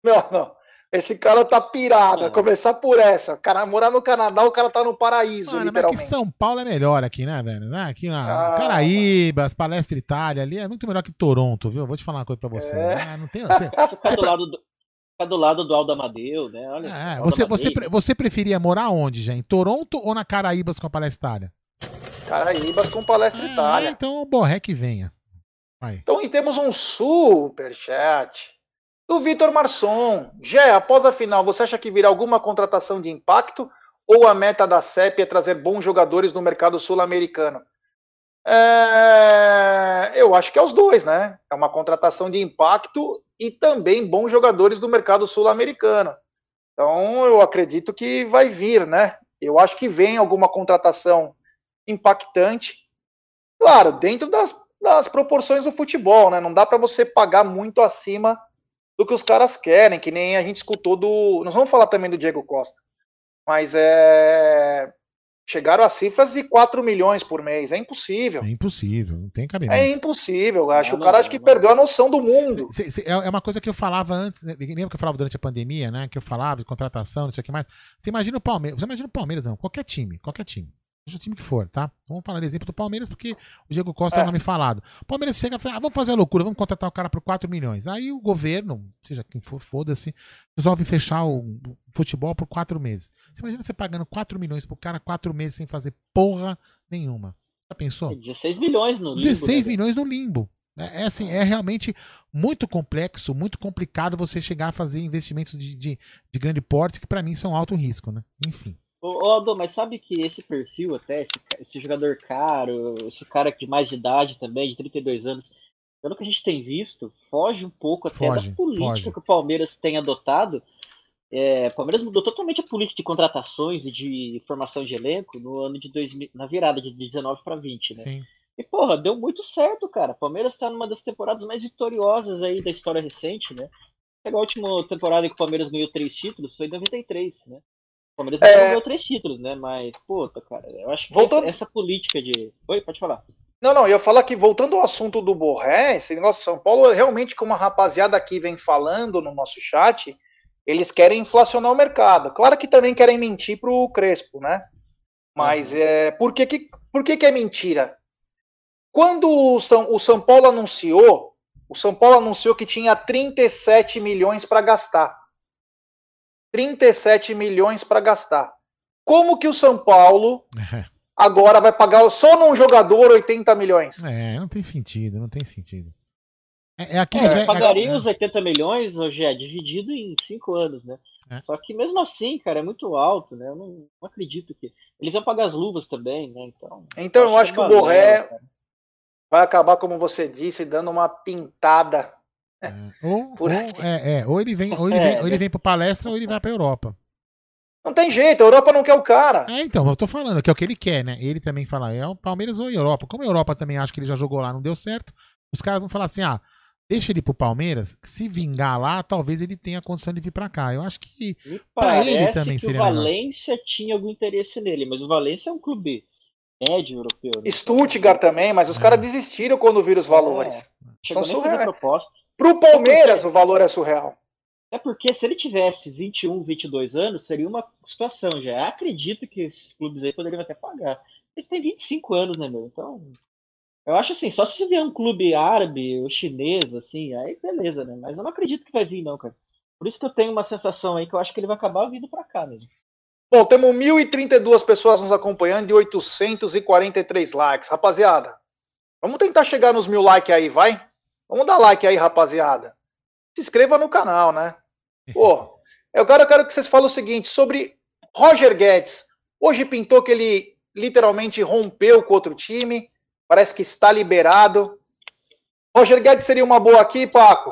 Não, não. Esse cara tá pirado. É. Começar por essa. O cara morar no Canadá, o cara tá no paraíso, Mano, literalmente. Mas que São Paulo é melhor aqui, né, velho? Né, aqui na ah, Caraíbas, Palestra Itália, ali é muito melhor que Toronto, viu? Vou te falar uma coisa pra você. É. Ah, não tem. Você, você do lado do, do lado do Aldo Amadeu, né? Olha, é, você, você, você preferia morar onde, gente? Em Toronto ou na Caraíbas com a Palestra Itália? Caraíbas com Palestra ah, Itália. Então o Borré que venha. Vai. Então temos um superchat do Vitor Marçom. Gé, após a final, você acha que virá alguma contratação de impacto ou a meta da CEP é trazer bons jogadores no mercado sul-americano? É... Eu acho que é os dois, né? É uma contratação de impacto e também bons jogadores do mercado sul-americano. Então eu acredito que vai vir, né? Eu acho que vem alguma contratação impactante. Claro, dentro das, das proporções do futebol, né? Não dá para você pagar muito acima do que os caras querem, que nem a gente escutou do. Nós vamos falar também do Diego Costa. Mas é. Chegaram a cifras de 4 milhões por mês. É impossível. É impossível, não tem cabimento. É impossível. Acho que o cara acho que perdeu a noção do mundo. É, é uma coisa que eu falava antes, né? lembra que eu falava durante a pandemia, né? Que eu falava de contratação, não sei o que mais. Você imagina o Palmeiras, você imagina o Palmeiras, não, qualquer time, qualquer time seja o time que for, tá? Vamos falar de exemplo do Palmeiras, porque o Diego Costa é, é o nome falado. O Palmeiras chega e fala, ah, vamos fazer a loucura, vamos contratar o cara por 4 milhões. Aí o governo, seja quem for, foda-se, resolve fechar o futebol por 4 meses. Você imagina você pagando 4 milhões pro cara 4 meses sem fazer porra nenhuma. Já pensou? 16 milhões no limbo. 16 né? milhões no limbo. É, é, assim, é realmente muito complexo, muito complicado você chegar a fazer investimentos de, de, de grande porte, que para mim são alto risco, né? Enfim. Ô, Aldo, mas sabe que esse perfil até, esse, esse, jogador caro, esse cara de mais de idade também, de 32 anos, pelo que a gente tem visto, foge um pouco até foge, da política foge. que o Palmeiras tem adotado. É, o Palmeiras mudou totalmente a política de contratações e de formação de elenco no ano de 2000, na virada de 19 para 20, né? Sim. E, porra, deu muito certo, cara. O Palmeiras está numa das temporadas mais vitoriosas aí da história recente, né? A última temporada que o Palmeiras ganhou três títulos foi em 93, né? Palmeiras é... ganhou três títulos, né? Mas, puta, cara, eu acho que voltando... essa, essa, política de. Oi, pode falar. Não, não, eu ia falar que voltando ao assunto do Borré, esse negócio de São Paulo, realmente, como a rapaziada aqui vem falando no nosso chat, eles querem inflacionar o mercado. Claro que também querem mentir pro Crespo, né? Mas uhum. é, por, que, que, por que, que é mentira? Quando o São, o São Paulo anunciou, o São Paulo anunciou que tinha 37 milhões para gastar. 37 milhões para gastar. Como que o São Paulo é. agora vai pagar só num jogador 80 milhões? É, não tem sentido, não tem sentido. É, é aquele é, pagaria é, os 80 milhões, hoje é dividido em 5 anos, né? É. Só que mesmo assim, cara, é muito alto, né? Eu não, não, acredito que. Eles vão pagar as luvas também, né? Então, então eu acho que, que o Borré vai acabar, como você disse, dando uma pintada é. Ou, ou, é, é, ou ele vem, ou ele vem, ou ele vem para palestra ou ele vai para Europa. Não tem jeito, a Europa não quer o cara. É, então, eu tô falando, que é o que ele quer, né? Ele também fala, é o Palmeiras ou a Europa. Como a Europa também acha que ele já jogou lá, não deu certo, os caras vão falar assim: ah, deixa ele pro Palmeiras, se vingar lá, talvez ele tenha condição de vir para cá. Eu acho que para ele também seria. O Valência melhor. tinha algum interesse nele, mas o Valência é um clube médio europeu. Né? Stuttgart também, mas os é. caras desistiram quando viram os valores. É. Chegou São nem fazer proposta. Pro Palmeiras, o valor é surreal. É porque se ele tivesse 21, 22 anos, seria uma situação já. Acredito que esses clubes aí poderiam até pagar. Ele tem 25 anos, né, meu? Então, eu acho assim, só se vier um clube árabe ou chinês, assim, aí beleza, né? Mas eu não acredito que vai vir, não, cara. Por isso que eu tenho uma sensação aí que eu acho que ele vai acabar vindo pra cá mesmo. Bom, temos 1.032 pessoas nos acompanhando e 843 likes. Rapaziada, vamos tentar chegar nos mil likes aí, vai? Vamos dar like aí, rapaziada. Se inscreva no canal, né? Pô, eu quero, eu quero que vocês falem o seguinte sobre Roger Guedes. Hoje pintou que ele literalmente rompeu com outro time. Parece que está liberado. Roger Guedes seria uma boa aqui, Paco?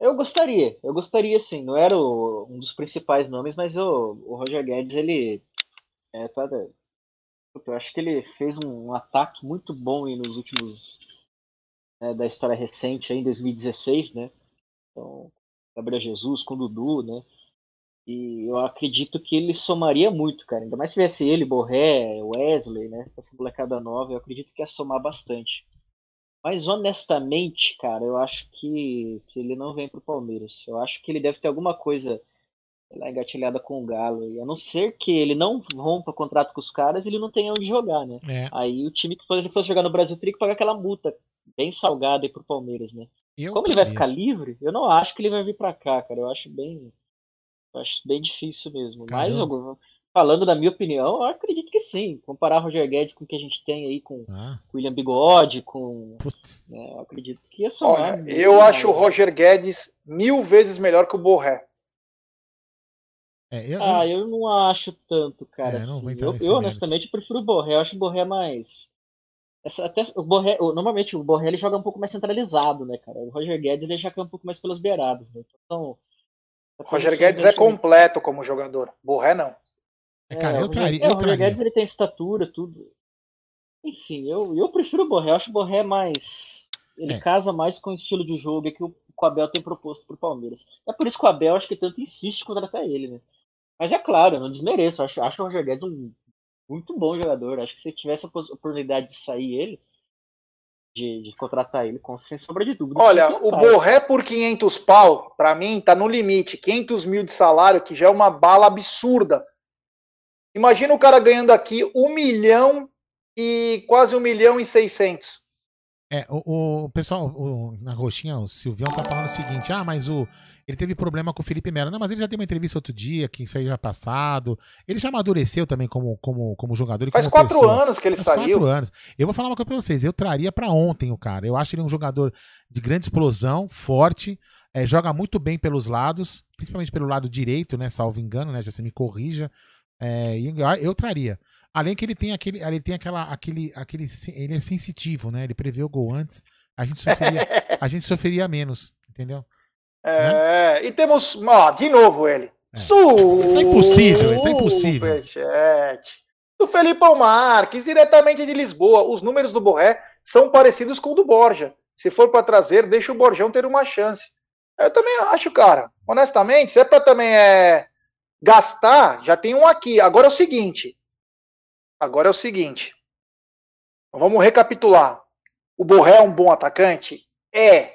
Eu gostaria, eu gostaria sim. Não era o, um dos principais nomes, mas o, o Roger Guedes, ele. É, tá, eu acho que ele fez um, um ataque muito bom nos últimos né, da história recente aí, em 2016, né? Então, Gabriel Jesus com Dudu, né? E eu acredito que ele somaria muito, cara. Ainda mais se tivesse ele, Borré, Wesley, né? Essa molecada nova, eu acredito que ia somar bastante. Mas honestamente, cara, eu acho que, que ele não vem pro Palmeiras. Eu acho que ele deve ter alguma coisa lá engatilhada com o Galo. E a não ser que ele não rompa contrato com os caras, ele não tem onde jogar, né? É. Aí o time que fosse, fosse jogar no Brasil teria que pagar aquela multa bem salgada aí pro Palmeiras, né? Eu Como ele vai ficar livre, eu não acho que ele vai vir para cá, cara. Eu acho bem. Eu acho bem difícil mesmo. Caramba. Mas eu, falando da minha opinião, eu acredito que sim. Comparar Roger Guedes com o que a gente tem aí com ah. William Bigode, com. Né, eu acredito que ia somar. Olha, eu acho o Roger Guedes mil vezes melhor que o Borré. É, eu, ah, eu não acho tanto, cara. É, assim. Eu, eu honestamente prefiro o Borré. Eu acho o Borré mais. Até o Borré, normalmente o Borré ele joga um pouco mais centralizado, né, cara? O Roger Guedes ele joga um pouco mais pelas beiradas, né? Então, Roger Guedes é completo como jogador. Borré não. É, cara, eu traria. É, o Roger Guedes ele tem estatura, tudo. Enfim, eu, eu prefiro o Borré. Eu acho o Borré mais. Ele é. casa mais com o estilo de jogo que o, o Abel tem proposto pro Palmeiras. É por isso que o Abel acho que tanto insiste em contratar ele, né? Mas é claro, eu não desmereço. Acho, acho o Roger Guedes um muito bom jogador. Acho que se tivesse a oportunidade de sair ele, de, de contratar ele, com sem sombra de dúvida. Olha, o Borré por 500 pau, para mim, tá no limite. 500 mil de salário, que já é uma bala absurda Imagina o cara ganhando aqui um milhão e quase um milhão e seiscentos. É, o, o pessoal, o, na roxinha, o Silvião tá falando o seguinte: ah, mas o, ele teve problema com o Felipe Melo. Não, mas ele já deu uma entrevista outro dia, que isso aí já passado. Ele já amadureceu também como, como, como jogador. Faz como quatro pessoa. anos que ele Faz saiu. quatro anos. Eu vou falar uma coisa pra vocês: eu traria para ontem o cara. Eu acho ele um jogador de grande explosão, forte, é, joga muito bem pelos lados, principalmente pelo lado direito, né? Salvo engano, né? Já se me corrija. É, eu traria. Além que ele tem aquele, ele tem aquela, aquele, aquele, ele é sensitivo, né? Ele prevê o gol antes. A gente sofreria, a gente sofreria menos, entendeu? É, né? e temos, ó, de novo ele. É. Tá impossível, tá impossível. Do Felipe Marques, diretamente de Lisboa. Os números do Borré são parecidos com o do Borja. Se for para trazer, deixa o Borjão ter uma chance. Eu também acho, cara. Honestamente, se é para também é, Gastar, já tem um aqui. Agora é o seguinte. Agora é o seguinte. Vamos recapitular. O Borré é um bom atacante? É.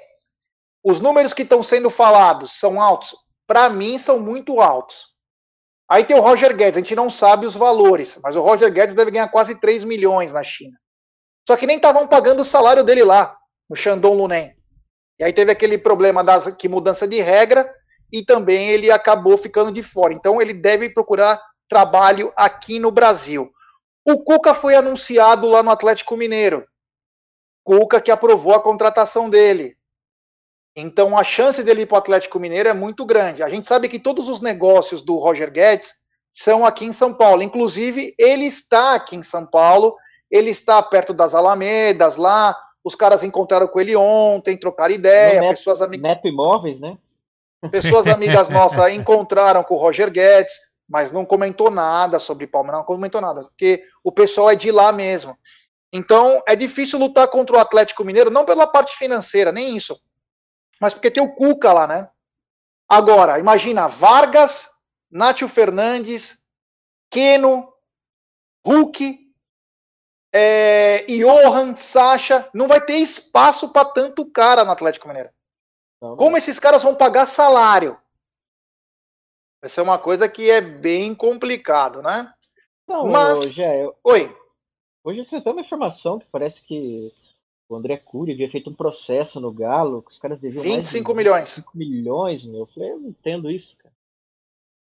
Os números que estão sendo falados são altos? Para mim, são muito altos. Aí tem o Roger Guedes, a gente não sabe os valores, mas o Roger Guedes deve ganhar quase 3 milhões na China. Só que nem estavam pagando o salário dele lá, no Shandong Luneng. E aí teve aquele problema das que mudança de regra, e também ele acabou ficando de fora. Então ele deve procurar trabalho aqui no Brasil. O Cuca foi anunciado lá no Atlético Mineiro. Cuca que aprovou a contratação dele. Então a chance dele ir para o Atlético Mineiro é muito grande. A gente sabe que todos os negócios do Roger Guedes são aqui em São Paulo. Inclusive, ele está aqui em São Paulo, ele está perto das Alamedas lá. Os caras encontraram com ele ontem, trocaram ideia, pessoas amigas. Neto Imóveis, né? Pessoas amigas nossas encontraram com o Roger Guedes, mas não comentou nada sobre Palmeiras, não comentou nada, porque o pessoal é de lá mesmo. Então é difícil lutar contra o Atlético Mineiro, não pela parte financeira, nem isso, mas porque tem o Cuca lá, né? Agora, imagina Vargas, Nátio Fernandes, Keno, Hulk, é, Johan, Sacha, não vai ter espaço para tanto cara no Atlético Mineiro. Como esses caras vão pagar salário? Essa é uma coisa que é bem complicado, né? Não, Mas... hoje é. Eu... Oi. Hoje você tem uma informação que parece que o André Cury havia feito um processo no Galo, que os caras deviam 25 milhões. 25 milhões, meu. Eu falei, eu não entendo isso, cara.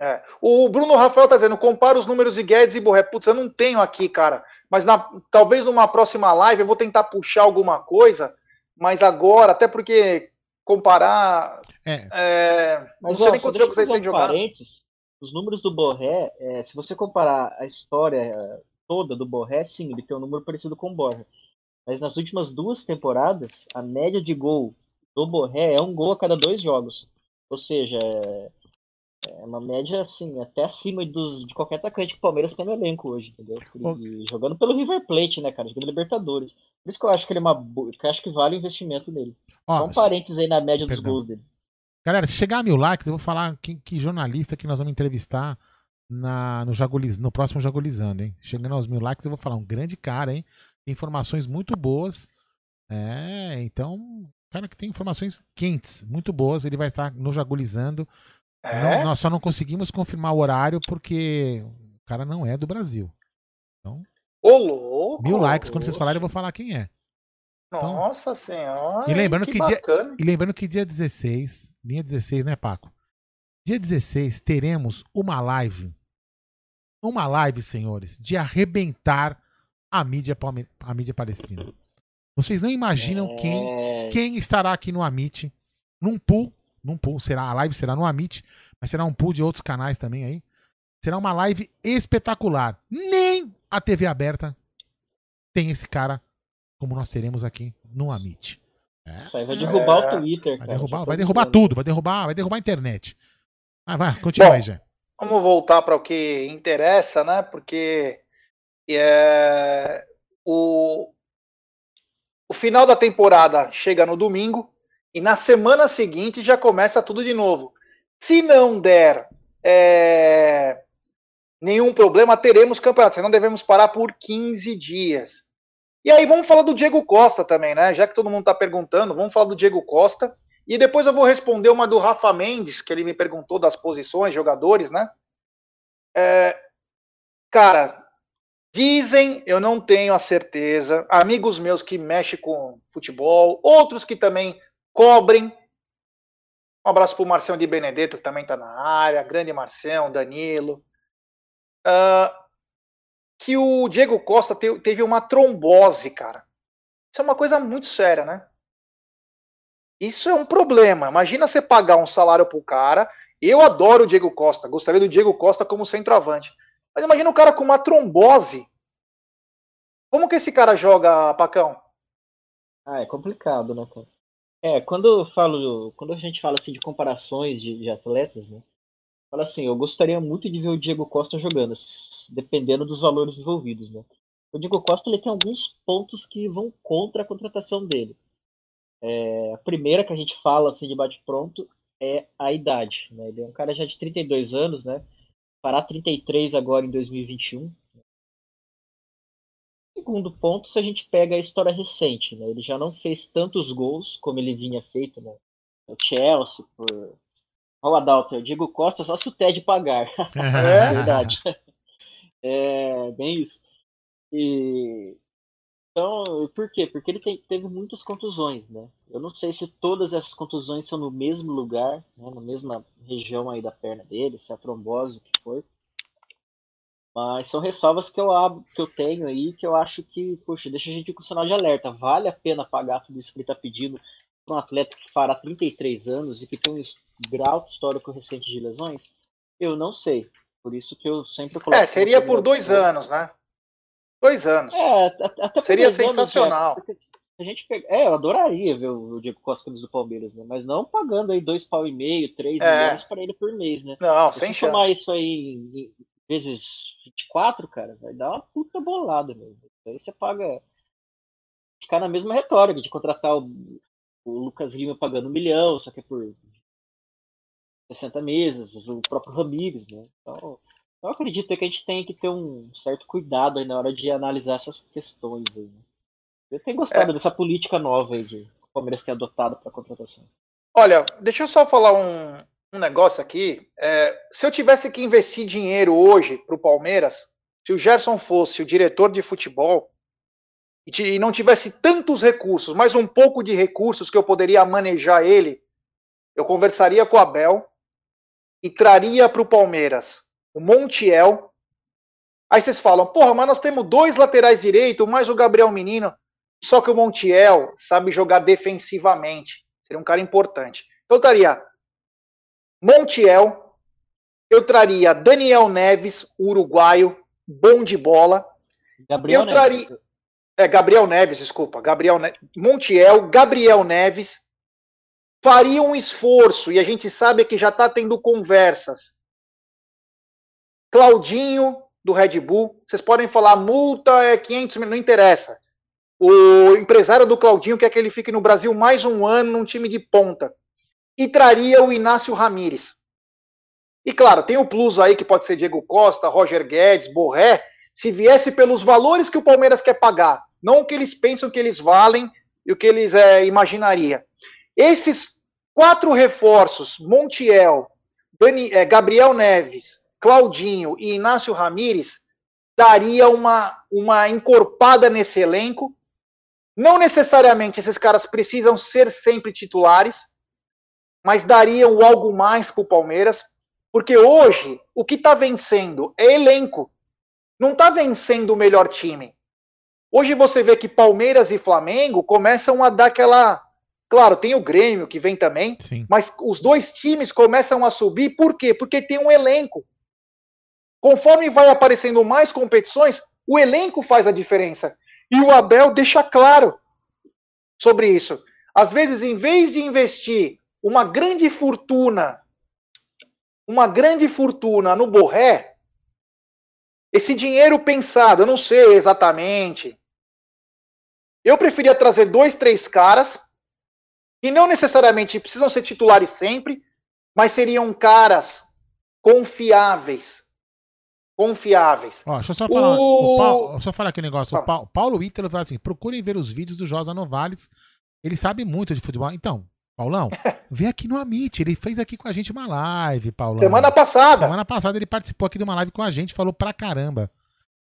É. O Bruno Rafael tá dizendo, compara os números de Guedes e Borré. Putz, eu não tenho aqui, cara. Mas na, talvez numa próxima live eu vou tentar puxar alguma coisa. Mas agora, até porque comparar. É. É, Mas, não sei nem quantos jogos ele tem jogado. Os números do Borré, é, se você comparar a história toda do Borré, sim, ele tem um número parecido com o Borja. Mas nas últimas duas temporadas, a média de gol do Borré é um gol a cada dois jogos. Ou seja, é, é uma média, assim, até acima dos, de qualquer atacante que o Palmeiras tem no elenco hoje, entendeu? E, jogando pelo River Plate, né, cara? Jogando Libertadores. Por isso que eu acho que ele é uma. Que eu acho que vale o investimento dele. Ó, Só um parênteses aí na média perdão. dos gols dele. Galera, se chegar a mil likes, eu vou falar que, que jornalista que nós vamos entrevistar na, no, Jagoliz, no próximo Jagolizando, hein? Chegando aos mil likes, eu vou falar um grande cara, hein? Tem informações muito boas. É, então, cara que tem informações quentes, muito boas, ele vai estar no Jagolizando é? Não, nós só não conseguimos confirmar o horário porque o cara não é do Brasil. Então, Ô, louco! Mil likes, quando vocês falarem, eu vou falar quem é. Então, Nossa senhora! E lembrando que, que dia, e lembrando que dia 16, dia 16, né, Paco? Dia 16 teremos uma live uma live, senhores, de arrebentar a mídia, a mídia palestrina. Vocês não imaginam é... quem, quem estará aqui no Amit, num pool, num pool, será a live será no Amit, mas será um pool de outros canais também aí. Será uma live espetacular. Nem a TV aberta tem esse cara como nós teremos aqui no Amit. É. Isso aí vai derrubar é. o Twitter, vai Derrubar, vai derrubar tudo, vai derrubar, vai derrubar a internet. Ah, vai, continua Bom, aí, já. Vamos voltar para o que interessa, né? Porque é, o, o final da temporada chega no domingo e na semana seguinte já começa tudo de novo. Se não der é, nenhum problema, teremos campeonato. Senão devemos parar por 15 dias. E aí vamos falar do Diego Costa também, né? Já que todo mundo está perguntando, vamos falar do Diego Costa. E depois eu vou responder uma do Rafa Mendes, que ele me perguntou das posições, jogadores, né? É, cara, dizem, eu não tenho a certeza, amigos meus que mexem com futebol, outros que também cobrem. Um abraço pro Marcelo de Benedetto, que também está na área, grande Marcelo, Danilo. Uh, que o Diego Costa te, teve uma trombose, cara. Isso é uma coisa muito séria, né? Isso é um problema. Imagina você pagar um salário pro cara. Eu adoro o Diego Costa, gostaria do Diego Costa como centroavante. Mas imagina o cara com uma trombose. Como que esse cara joga, Pacão? Ah, é complicado, né, cara? É, quando eu falo, quando a gente fala assim de comparações de, de atletas, né? Fala assim, eu gostaria muito de ver o Diego Costa jogando, dependendo dos valores envolvidos, né? O Diego Costa ele tem alguns pontos que vão contra a contratação dele. É, a primeira que a gente fala assim de bate pronto é a idade, né? Ele é um cara já de 32 anos, né? Fará 33 agora em 2021. Segundo ponto, se a gente pega a história recente, né? Ele já não fez tantos gols como ele vinha feito, né? O Chelsea por Olha o Adalto, eu digo Costa só se o Ted pagar. é verdade. É bem isso. E, então, por quê? Porque ele tem, teve muitas contusões, né? Eu não sei se todas essas contusões são no mesmo lugar, né? na mesma região aí da perna dele, se é trombose, o que for. Mas são ressalvas que eu, que eu tenho aí, que eu acho que, poxa, deixa a gente com sinal de alerta. Vale a pena pagar tudo isso que ele está pedindo para um atleta que fará 33 anos e que tem um grau histórico recente de lesões? Eu não sei. Por isso que eu sempre coloco. É, seria por dois anos, né? Dois anos. É, até Seria sensacional. Anos, a gente pega... É, eu adoraria ver o Diego Costa do Palmeiras, né? Mas não pagando aí dois pau e meio, três é. milhões para ele por mês, né? Não, sem Se chance. tomar isso aí vezes 24, cara, vai dar uma puta bolada mesmo. Aí você paga. Ficar na mesma retórica de contratar o, o Lucas Lima pagando um milhão, só que é por 60 meses, o próprio Ramires, né? Então, eu acredito que a gente tem que ter um certo cuidado aí na hora de analisar essas questões aí. Né? Eu tenho gostado é. dessa política nova aí de o Palmeiras ter adotado para contratações. Olha, deixa eu só falar um, um negócio aqui. É, se eu tivesse que investir dinheiro hoje para o Palmeiras, se o Gerson fosse o diretor de futebol e, e não tivesse tantos recursos, mas um pouco de recursos que eu poderia manejar ele, eu conversaria com o Abel, e traria para o Palmeiras o Montiel. Aí vocês falam, porra, mas nós temos dois laterais direito, mais o Gabriel Menino. Só que o Montiel sabe jogar defensivamente. Seria um cara importante. Então eu traria Montiel, eu traria Daniel Neves, uruguaio, bom de bola. Gabriel eu traria. Neves. É, Gabriel Neves, desculpa. Gabriel ne... Montiel, Gabriel Neves faria um esforço, e a gente sabe que já está tendo conversas. Claudinho, do Red Bull, vocês podem falar, multa é 500 mil, não interessa. O empresário do Claudinho quer que ele fique no Brasil mais um ano num time de ponta. E traria o Inácio Ramírez. E claro, tem o plus aí que pode ser Diego Costa, Roger Guedes, Borré, se viesse pelos valores que o Palmeiras quer pagar, não o que eles pensam que eles valem e o que eles é, imaginariam. Esses quatro reforços, Montiel, Dani, é, Gabriel Neves, Claudinho e Inácio Ramírez, daria uma, uma encorpada nesse elenco. Não necessariamente esses caras precisam ser sempre titulares, mas dariam algo mais para o Palmeiras. Porque hoje, o que está vencendo é elenco. Não está vencendo o melhor time. Hoje você vê que Palmeiras e Flamengo começam a dar aquela. Claro, tem o Grêmio que vem também, Sim. mas os dois times começam a subir, por quê? Porque tem um elenco. Conforme vai aparecendo mais competições, o elenco faz a diferença. E o Abel deixa claro sobre isso. Às vezes, em vez de investir uma grande fortuna, uma grande fortuna no Borré, esse dinheiro pensado, eu não sei exatamente. Eu preferia trazer dois, três caras, que não necessariamente precisam ser titulares sempre, mas seriam caras confiáveis, confiáveis. Ó, deixa eu só falar, o... Paulo, só falar aquele negócio. O Paulo, Paulo Ítalo fala assim: procurem ver os vídeos do Josa Novales. Ele sabe muito de futebol. Então, Paulão, vem aqui no Amit. Ele fez aqui com a gente uma live, Paulão. Semana passada. Semana passada ele participou aqui de uma live com a gente, falou pra caramba.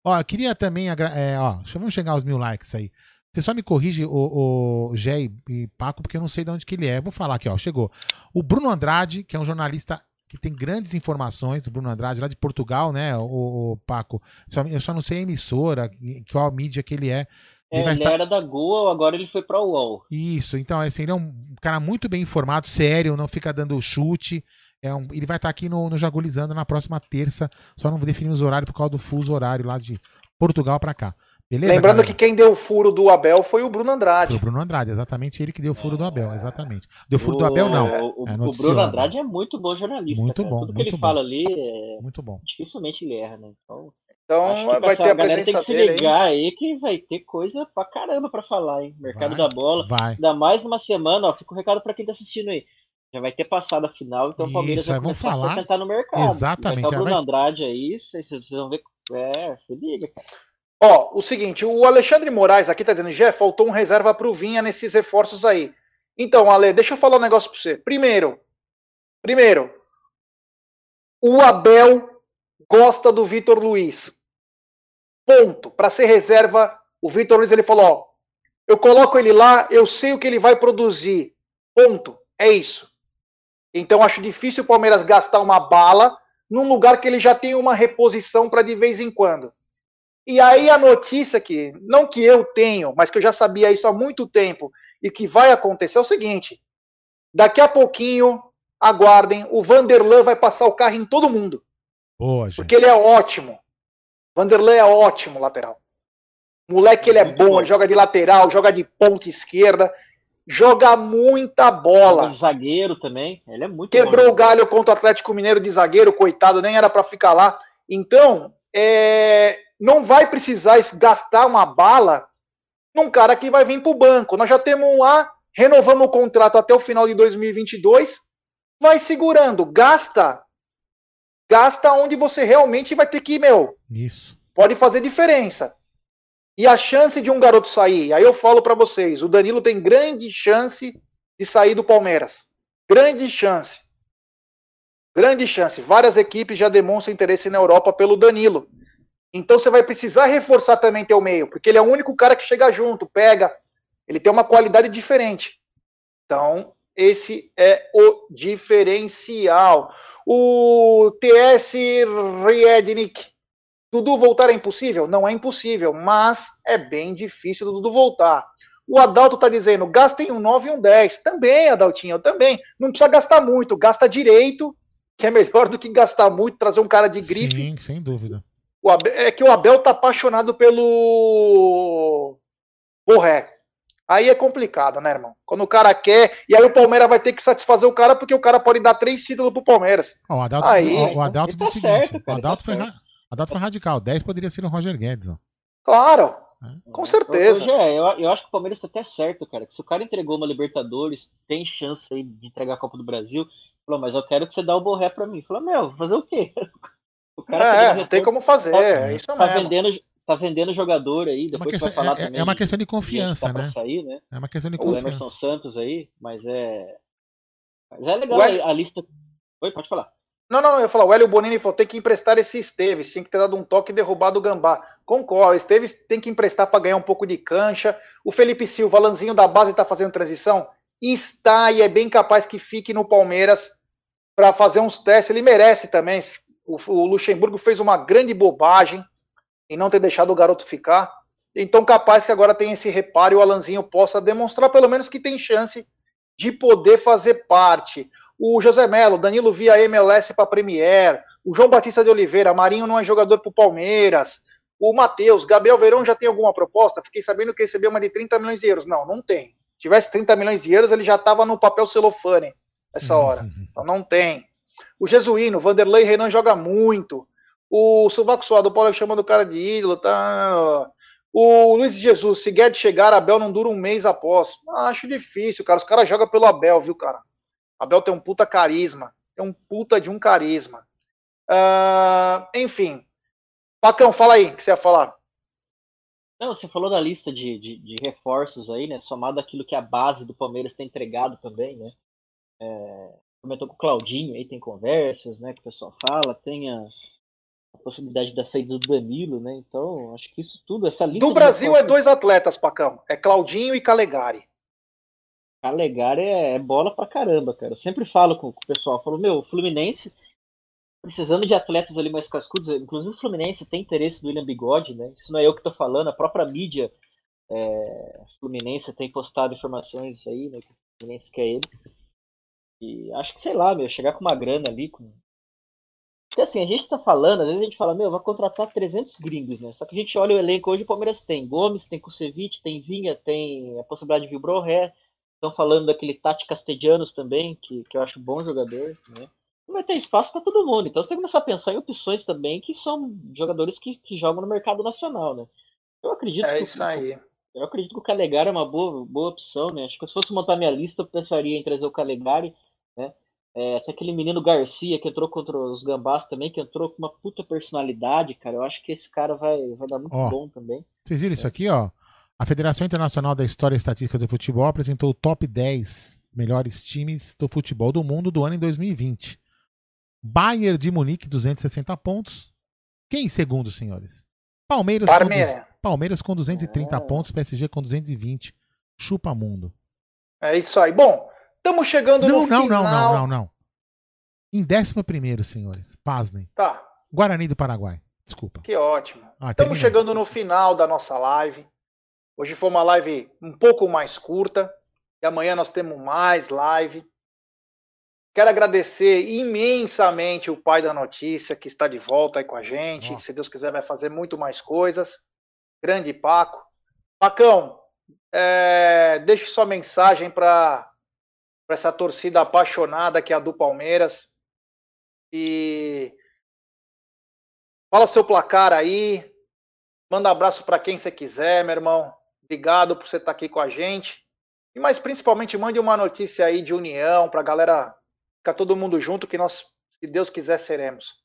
Ó, eu queria também. É, ó, vamos chegar aos mil likes aí. Você só me corrige o, o Gé e Paco, porque eu não sei de onde que ele é. Vou falar aqui, ó. Chegou. O Bruno Andrade, que é um jornalista que tem grandes informações do Bruno Andrade, lá de Portugal, né, o, o Paco? Eu só não sei a emissora, qual mídia que ele é. Ele, é, ele estar... era da Google, agora ele foi para o UOL. Isso, então assim, ele é um cara muito bem informado, sério, não fica dando chute. É um, ele vai estar aqui no, no Jagulizando na próxima terça, só não definimos horário por causa do fuso horário lá de Portugal para cá. Beleza, Lembrando galera? que quem deu o furo do Abel foi o Bruno Andrade. Foi o Bruno Andrade, exatamente ele que deu o furo do Abel, exatamente. Deu furo o, do Abel, não. O, é o Bruno Andrade é muito bom jornalista. Muito cara. bom. Tudo muito que ele bom. fala ali é... Muito bom. Dificilmente ele erra, né? Então, então vai ter a, a galera tem que se ligar aí. aí. que vai ter coisa pra caramba pra falar, hein? Mercado vai, da bola. Vai. Ainda mais numa semana, ó. Fica um recado pra quem tá assistindo aí. Já vai ter passado a final, então o Palmeiras vai começar falar. a tentar no mercado. Exatamente. Vai o Bruno vai... Andrade aí, vocês, vocês vão ver. É, se liga, cara. Ó, o seguinte, o Alexandre Moraes aqui tá dizendo, Jé, faltou um reserva pro Vinha nesses reforços aí. Então, Ale, deixa eu falar um negócio pra você. Primeiro, primeiro, o Abel gosta do Vitor Luiz. Ponto. Para ser reserva, o Vitor Luiz ele falou, ó, eu coloco ele lá, eu sei o que ele vai produzir. Ponto. É isso. Então acho difícil o Palmeiras gastar uma bala num lugar que ele já tem uma reposição para de vez em quando. E aí a notícia que, não que eu tenho, mas que eu já sabia isso há muito tempo e que vai acontecer é o seguinte: daqui a pouquinho, aguardem, o Vanderlan vai passar o carro em todo mundo. Boa, porque ele é ótimo. Vanderlan é ótimo lateral. Moleque, ele é bom, bom, ele joga de lateral, joga de ponta esquerda, joga muita bola. De zagueiro também, ele é muito Quebrou bom. o galho contra o Atlético Mineiro de zagueiro, coitado, nem era para ficar lá. Então, é, não vai precisar gastar uma bala num cara que vai vir para o banco. Nós já temos um lá, renovamos o contrato até o final de 2022, vai segurando, gasta, gasta onde você realmente vai ter que ir, meu. Isso. Pode fazer diferença. E a chance de um garoto sair, aí eu falo para vocês, o Danilo tem grande chance de sair do Palmeiras. Grande chance. Grande chance. Várias equipes já demonstram interesse na Europa pelo Danilo. Então você vai precisar reforçar também teu meio, porque ele é o único cara que chega junto, pega. Ele tem uma qualidade diferente. Então, esse é o diferencial. O TS Riednik. Dudu voltar é impossível? Não é impossível, mas é bem difícil do Dudu voltar. O Adalto está dizendo, gastem um 9 e um 10. Também, Adaltinho, também. Não precisa gastar muito, gasta direito, que é melhor do que gastar muito, trazer um cara de grife. Sim, sem dúvida. Abel, é que o Abel tá apaixonado pelo Borré. Aí é complicado, né, irmão? Quando o cara quer, e aí o Palmeiras vai ter que satisfazer o cara, porque o cara pode dar três títulos pro Palmeiras. o Adalto, aí, o, o Adalto tá disse o seguinte: certo, cara, o Adalto, tá foi, Adalto foi radical. 10 poderia ser o Roger Guedes. Ó. Claro, é. com certeza. Hoje é, eu, eu acho que o Palmeiras tá até certo, cara. Que se o cara entregou uma Libertadores, tem chance aí de entregar a Copa do Brasil. Falou, mas eu quero que você dá o borré pra mim. Falou, meu, fazer o quê? O cara é, não tem como fazer, tá, é isso tá mesmo. Vendendo, tá vendendo jogador aí, depois é uma questão, vai falar é, também. É uma questão de confiança, né? Sair, né? É uma questão de confiança. O Emerson Santos aí, mas é... Mas é legal Hélio... a lista... Oi, pode falar. Não, não, eu ia falar, o Hélio Bonini falou, tem que emprestar esse Esteves, tinha que ter dado um toque e derrubado o Gambá. Concordo, Esteves tem que emprestar para ganhar um pouco de cancha. O Felipe Silva, Lanzinho da base, está fazendo transição? Está, e é bem capaz que fique no Palmeiras para fazer uns testes. Ele merece também. O, o, Luxemburgo fez uma grande bobagem em não ter deixado o garoto ficar. Então, capaz que agora tem esse reparo e o Alanzinho possa demonstrar, pelo menos, que tem chance de poder fazer parte. O José Melo, Danilo via MLS para Premier, o João Batista de Oliveira, Marinho não é jogador para o Palmeiras, o Matheus, Gabriel Verão já tem alguma proposta? Fiquei sabendo que recebeu uma de 30 milhões de euros. Não, não tem. Se tivesse 30 milhões de euros, ele já estava no papel celofane essa hora. Então não tem. O Jesuíno, Vanderlei Renan joga muito. O Subaco Suado, o Paulo chamando o cara de ídolo, tá? O Luiz Jesus, se Guedes chegar, Abel não dura um mês após. Acho difícil, cara. Os caras jogam pelo Abel, viu, cara? Abel tem um puta carisma. Tem um puta de um carisma. Uh, enfim. Pacão, fala aí o que você ia falar. Não, você falou da lista de, de, de, reforços aí, né? Somado aquilo que a base do Palmeiras tem entregado também, né? É, comentou com o Claudinho aí, tem conversas, né? Que o pessoal fala, tem a, a possibilidade da saída do Danilo, né? Então, acho que isso tudo, essa lista. Do Brasil é dois atletas, Pacão. É Claudinho e Calegari. Calegari é, é bola pra caramba, cara. Eu sempre falo com, com o pessoal, falo, meu, o Fluminense precisando de atletas ali mais cascudos, inclusive o Fluminense tem interesse do William Bigode, né? Isso não é eu que tô falando, a própria mídia é, Fluminense tem postado informações aí, né? Que o Fluminense quer ele. E acho que, sei lá, meu, chegar com uma grana ali, com porque assim, a gente tá falando, às vezes a gente fala, meu, vai contratar 300 gringos, né? Só que a gente olha o elenco hoje, o Palmeiras tem Gomes, tem Kusevich, tem Vinha, tem a possibilidade de Vilbroré. Estão falando daquele Tati Castellanos também, que, que eu acho bom jogador, né? Vai ter espaço para todo mundo. Então você tem que começar a pensar em opções também que são jogadores que, que jogam no mercado nacional, né? Eu acredito é que isso aí. Eu acredito que o Calegari é uma boa, boa opção, né? Acho que se fosse montar minha lista, eu pensaria em trazer o Calegari? É, tem aquele menino Garcia que entrou contra os Gambás também, que entrou com uma puta personalidade, cara. Eu acho que esse cara vai, vai dar muito ó, bom também. Vocês viram é. isso aqui, ó? A Federação Internacional da História e Estatística do Futebol apresentou o top 10 melhores times do futebol do mundo do ano em 2020. Bayern de Munique, 260 pontos. Quem em segundo, senhores? Palmeiras, com, Palmeiras com 230 é. pontos, PSG com 220. Chupa mundo. É isso aí. Bom, Estamos chegando não, no não, final. Não, não, não, não. Em décimo primeiro, senhores. Pasmem. Tá. Guarani do Paraguai. Desculpa. Que ótimo. Ah, Estamos chegando no final da nossa live. Hoje foi uma live um pouco mais curta. E amanhã nós temos mais live. Quero agradecer imensamente o pai da notícia que está de volta aí com a gente. Se Deus quiser, vai fazer muito mais coisas. Grande Paco. Pacão, é, deixe sua mensagem para para essa torcida apaixonada que é a do Palmeiras. E fala seu placar aí. Manda abraço para quem você quiser, meu irmão. Obrigado por você estar aqui com a gente. E mais principalmente mande uma notícia aí de união para a galera ficar todo mundo junto que nós, se Deus quiser, seremos.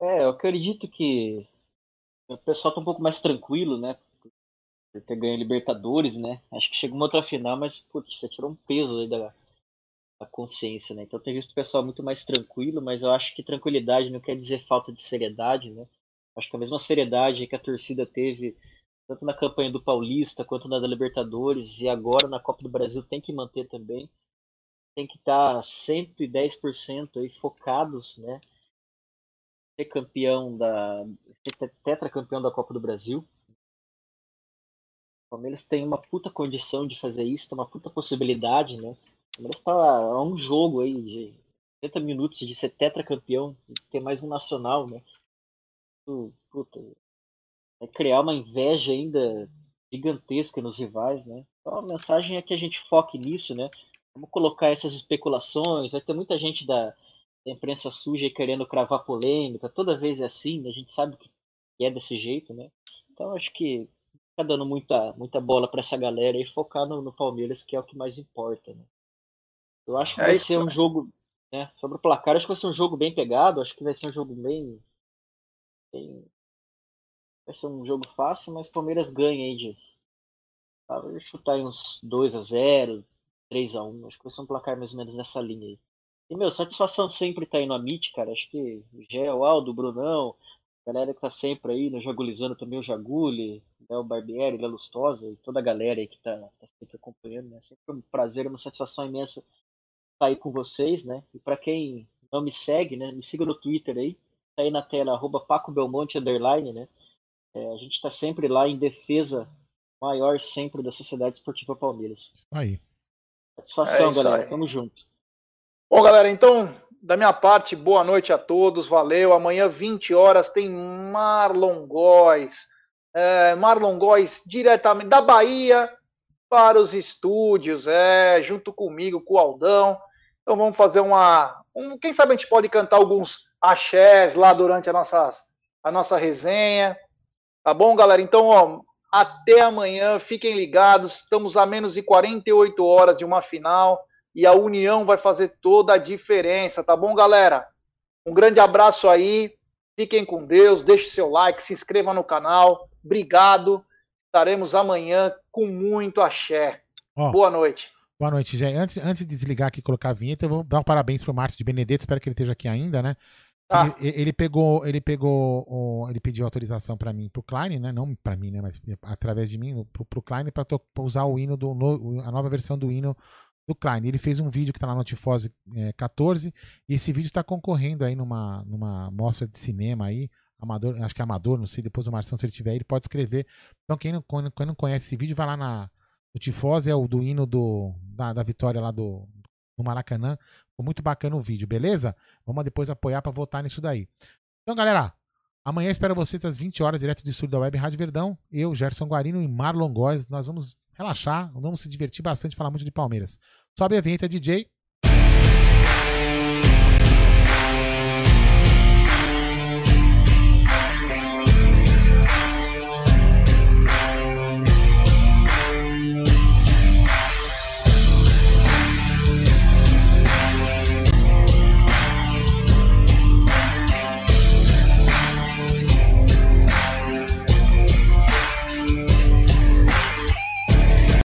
É, eu acredito que o pessoal tá um pouco mais tranquilo, né? Por ter ganho Libertadores, né? Acho que chegou uma outra final, mas putz, você tirou um peso aí da, da consciência, né? Então tem visto o pessoal muito mais tranquilo, mas eu acho que tranquilidade não quer dizer falta de seriedade, né? Acho que a mesma seriedade que a torcida teve tanto na campanha do Paulista quanto na da Libertadores e agora na Copa do Brasil tem que manter também. Tem que estar 110% aí focados, né? Ser campeão da ser tetracampeão da Copa do Brasil, Palmeiras tem uma puta condição de fazer isso, tem uma puta possibilidade, né? O Palmeiras está a um jogo aí de 30 minutos de ser tetracampeão, de ter mais um nacional, né? Puta, é criar uma inveja ainda gigantesca nos rivais, né? Então a mensagem é que a gente foque nisso, né? Vamos colocar essas especulações, vai ter muita gente da, da imprensa suja querendo cravar polêmica, toda vez é assim, né? a gente sabe que é desse jeito, né? Então acho que ficar dando muita, muita bola para essa galera e focar no, no, Palmeiras, que é o que mais importa. Né? Eu acho que é vai isso. ser um jogo. Né, sobre o placar, acho que vai ser um jogo bem pegado. Acho que vai ser um jogo bem. bem vai ser um jogo fácil, mas o Palmeiras ganha aí de. Vou chutar aí uns 2 a 0 3 a 1 Acho que vai ser um placar mais ou menos nessa linha aí. E, meu, satisfação sempre tá aí no Amit, cara. Acho que o Gé, o Aldo, o Brunão, galera que tá sempre aí, no né, Jagulizando também, o Jaguli, né, o Barbieri, a Lustosa e toda a galera aí que tá, tá sempre acompanhando, né? Sempre um prazer, uma satisfação imensa estar aí com vocês, né? E para quem não me segue, né? Me siga no Twitter aí, tá aí na tela, arroba Paco Belmonte, underline, né? É, a gente está sempre lá em defesa maior sempre da Sociedade Esportiva Palmeiras. Aí. Satisfação, é galera. Aí. Tamo junto. Bom, galera, então, da minha parte, boa noite a todos. Valeu. Amanhã, 20 horas, tem Marlon Góes. É, Marlon Góes, diretamente da Bahia para os estúdios, é, junto comigo, com o Aldão. Então vamos fazer uma. Um, quem sabe a gente pode cantar alguns axés lá durante a, nossas, a nossa resenha. Tá bom, galera? Então, ó, até amanhã, fiquem ligados. Estamos a menos de 48 horas de uma final e a união vai fazer toda a diferença, tá bom, galera? Um grande abraço aí. Fiquem com Deus, deixe seu like, se inscreva no canal. Obrigado. Estaremos amanhã com muito axé. Boa noite. Boa noite, Jé. Antes, antes de desligar aqui e colocar a vinheta, eu vou dar um parabéns pro Márcio de Benedetto, espero que ele esteja aqui ainda, né? Ah. Ele, ele, pegou, ele pegou, ele pediu autorização para mim, pro Klein, né? Não para mim, né? Mas através de mim, pro, pro Klein, para usar o hino do, a nova versão do hino do Klein. Ele fez um vídeo que tá lá no Tifose é, 14, e esse vídeo está concorrendo aí numa, numa mostra de cinema aí, amador, acho que é amador, não sei, depois o Marção, se ele tiver, ele pode escrever. Então, quem não, quem não conhece esse vídeo, vai lá na, no Tifose, é o do hino do, da, da vitória lá do, do Maracanã. Ficou muito bacana o vídeo, beleza? Vamos depois apoiar para votar nisso daí. Então, galera, amanhã espero vocês às 20 horas, direto do estúdio da Web Rádio Verdão. Eu, Gerson Guarino e Marlon Góes, nós vamos relaxar, vamos se divertir bastante, falar muito de Palmeiras. Sobe a vinheta, DJ.